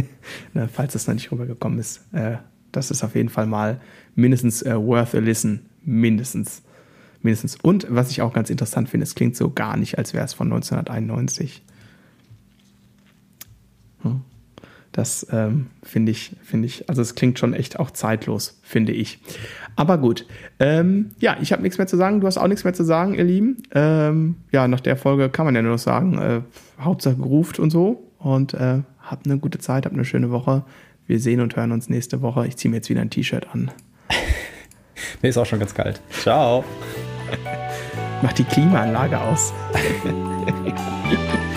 ne, falls das noch nicht rübergekommen ist. Äh, das ist auf jeden Fall mal mindestens äh, worth a listen. Mindestens. Mindestens. Und was ich auch ganz interessant finde, es klingt so gar nicht, als wäre es von 1991. Hm. Das ähm, finde ich, finde ich, also es klingt schon echt auch zeitlos, finde ich. Aber gut. Ähm, ja, ich habe nichts mehr zu sagen. Du hast auch nichts mehr zu sagen, ihr Lieben. Ähm, ja, nach der Folge kann man ja nur noch sagen, äh, Hauptsache geruft und so. Und äh, habt eine gute Zeit, habt eine schöne Woche. Wir sehen und hören uns nächste Woche. Ich ziehe mir jetzt wieder ein T-Shirt an. Mir ist auch schon ganz kalt. Ciao. Mach die Klimaanlage aus.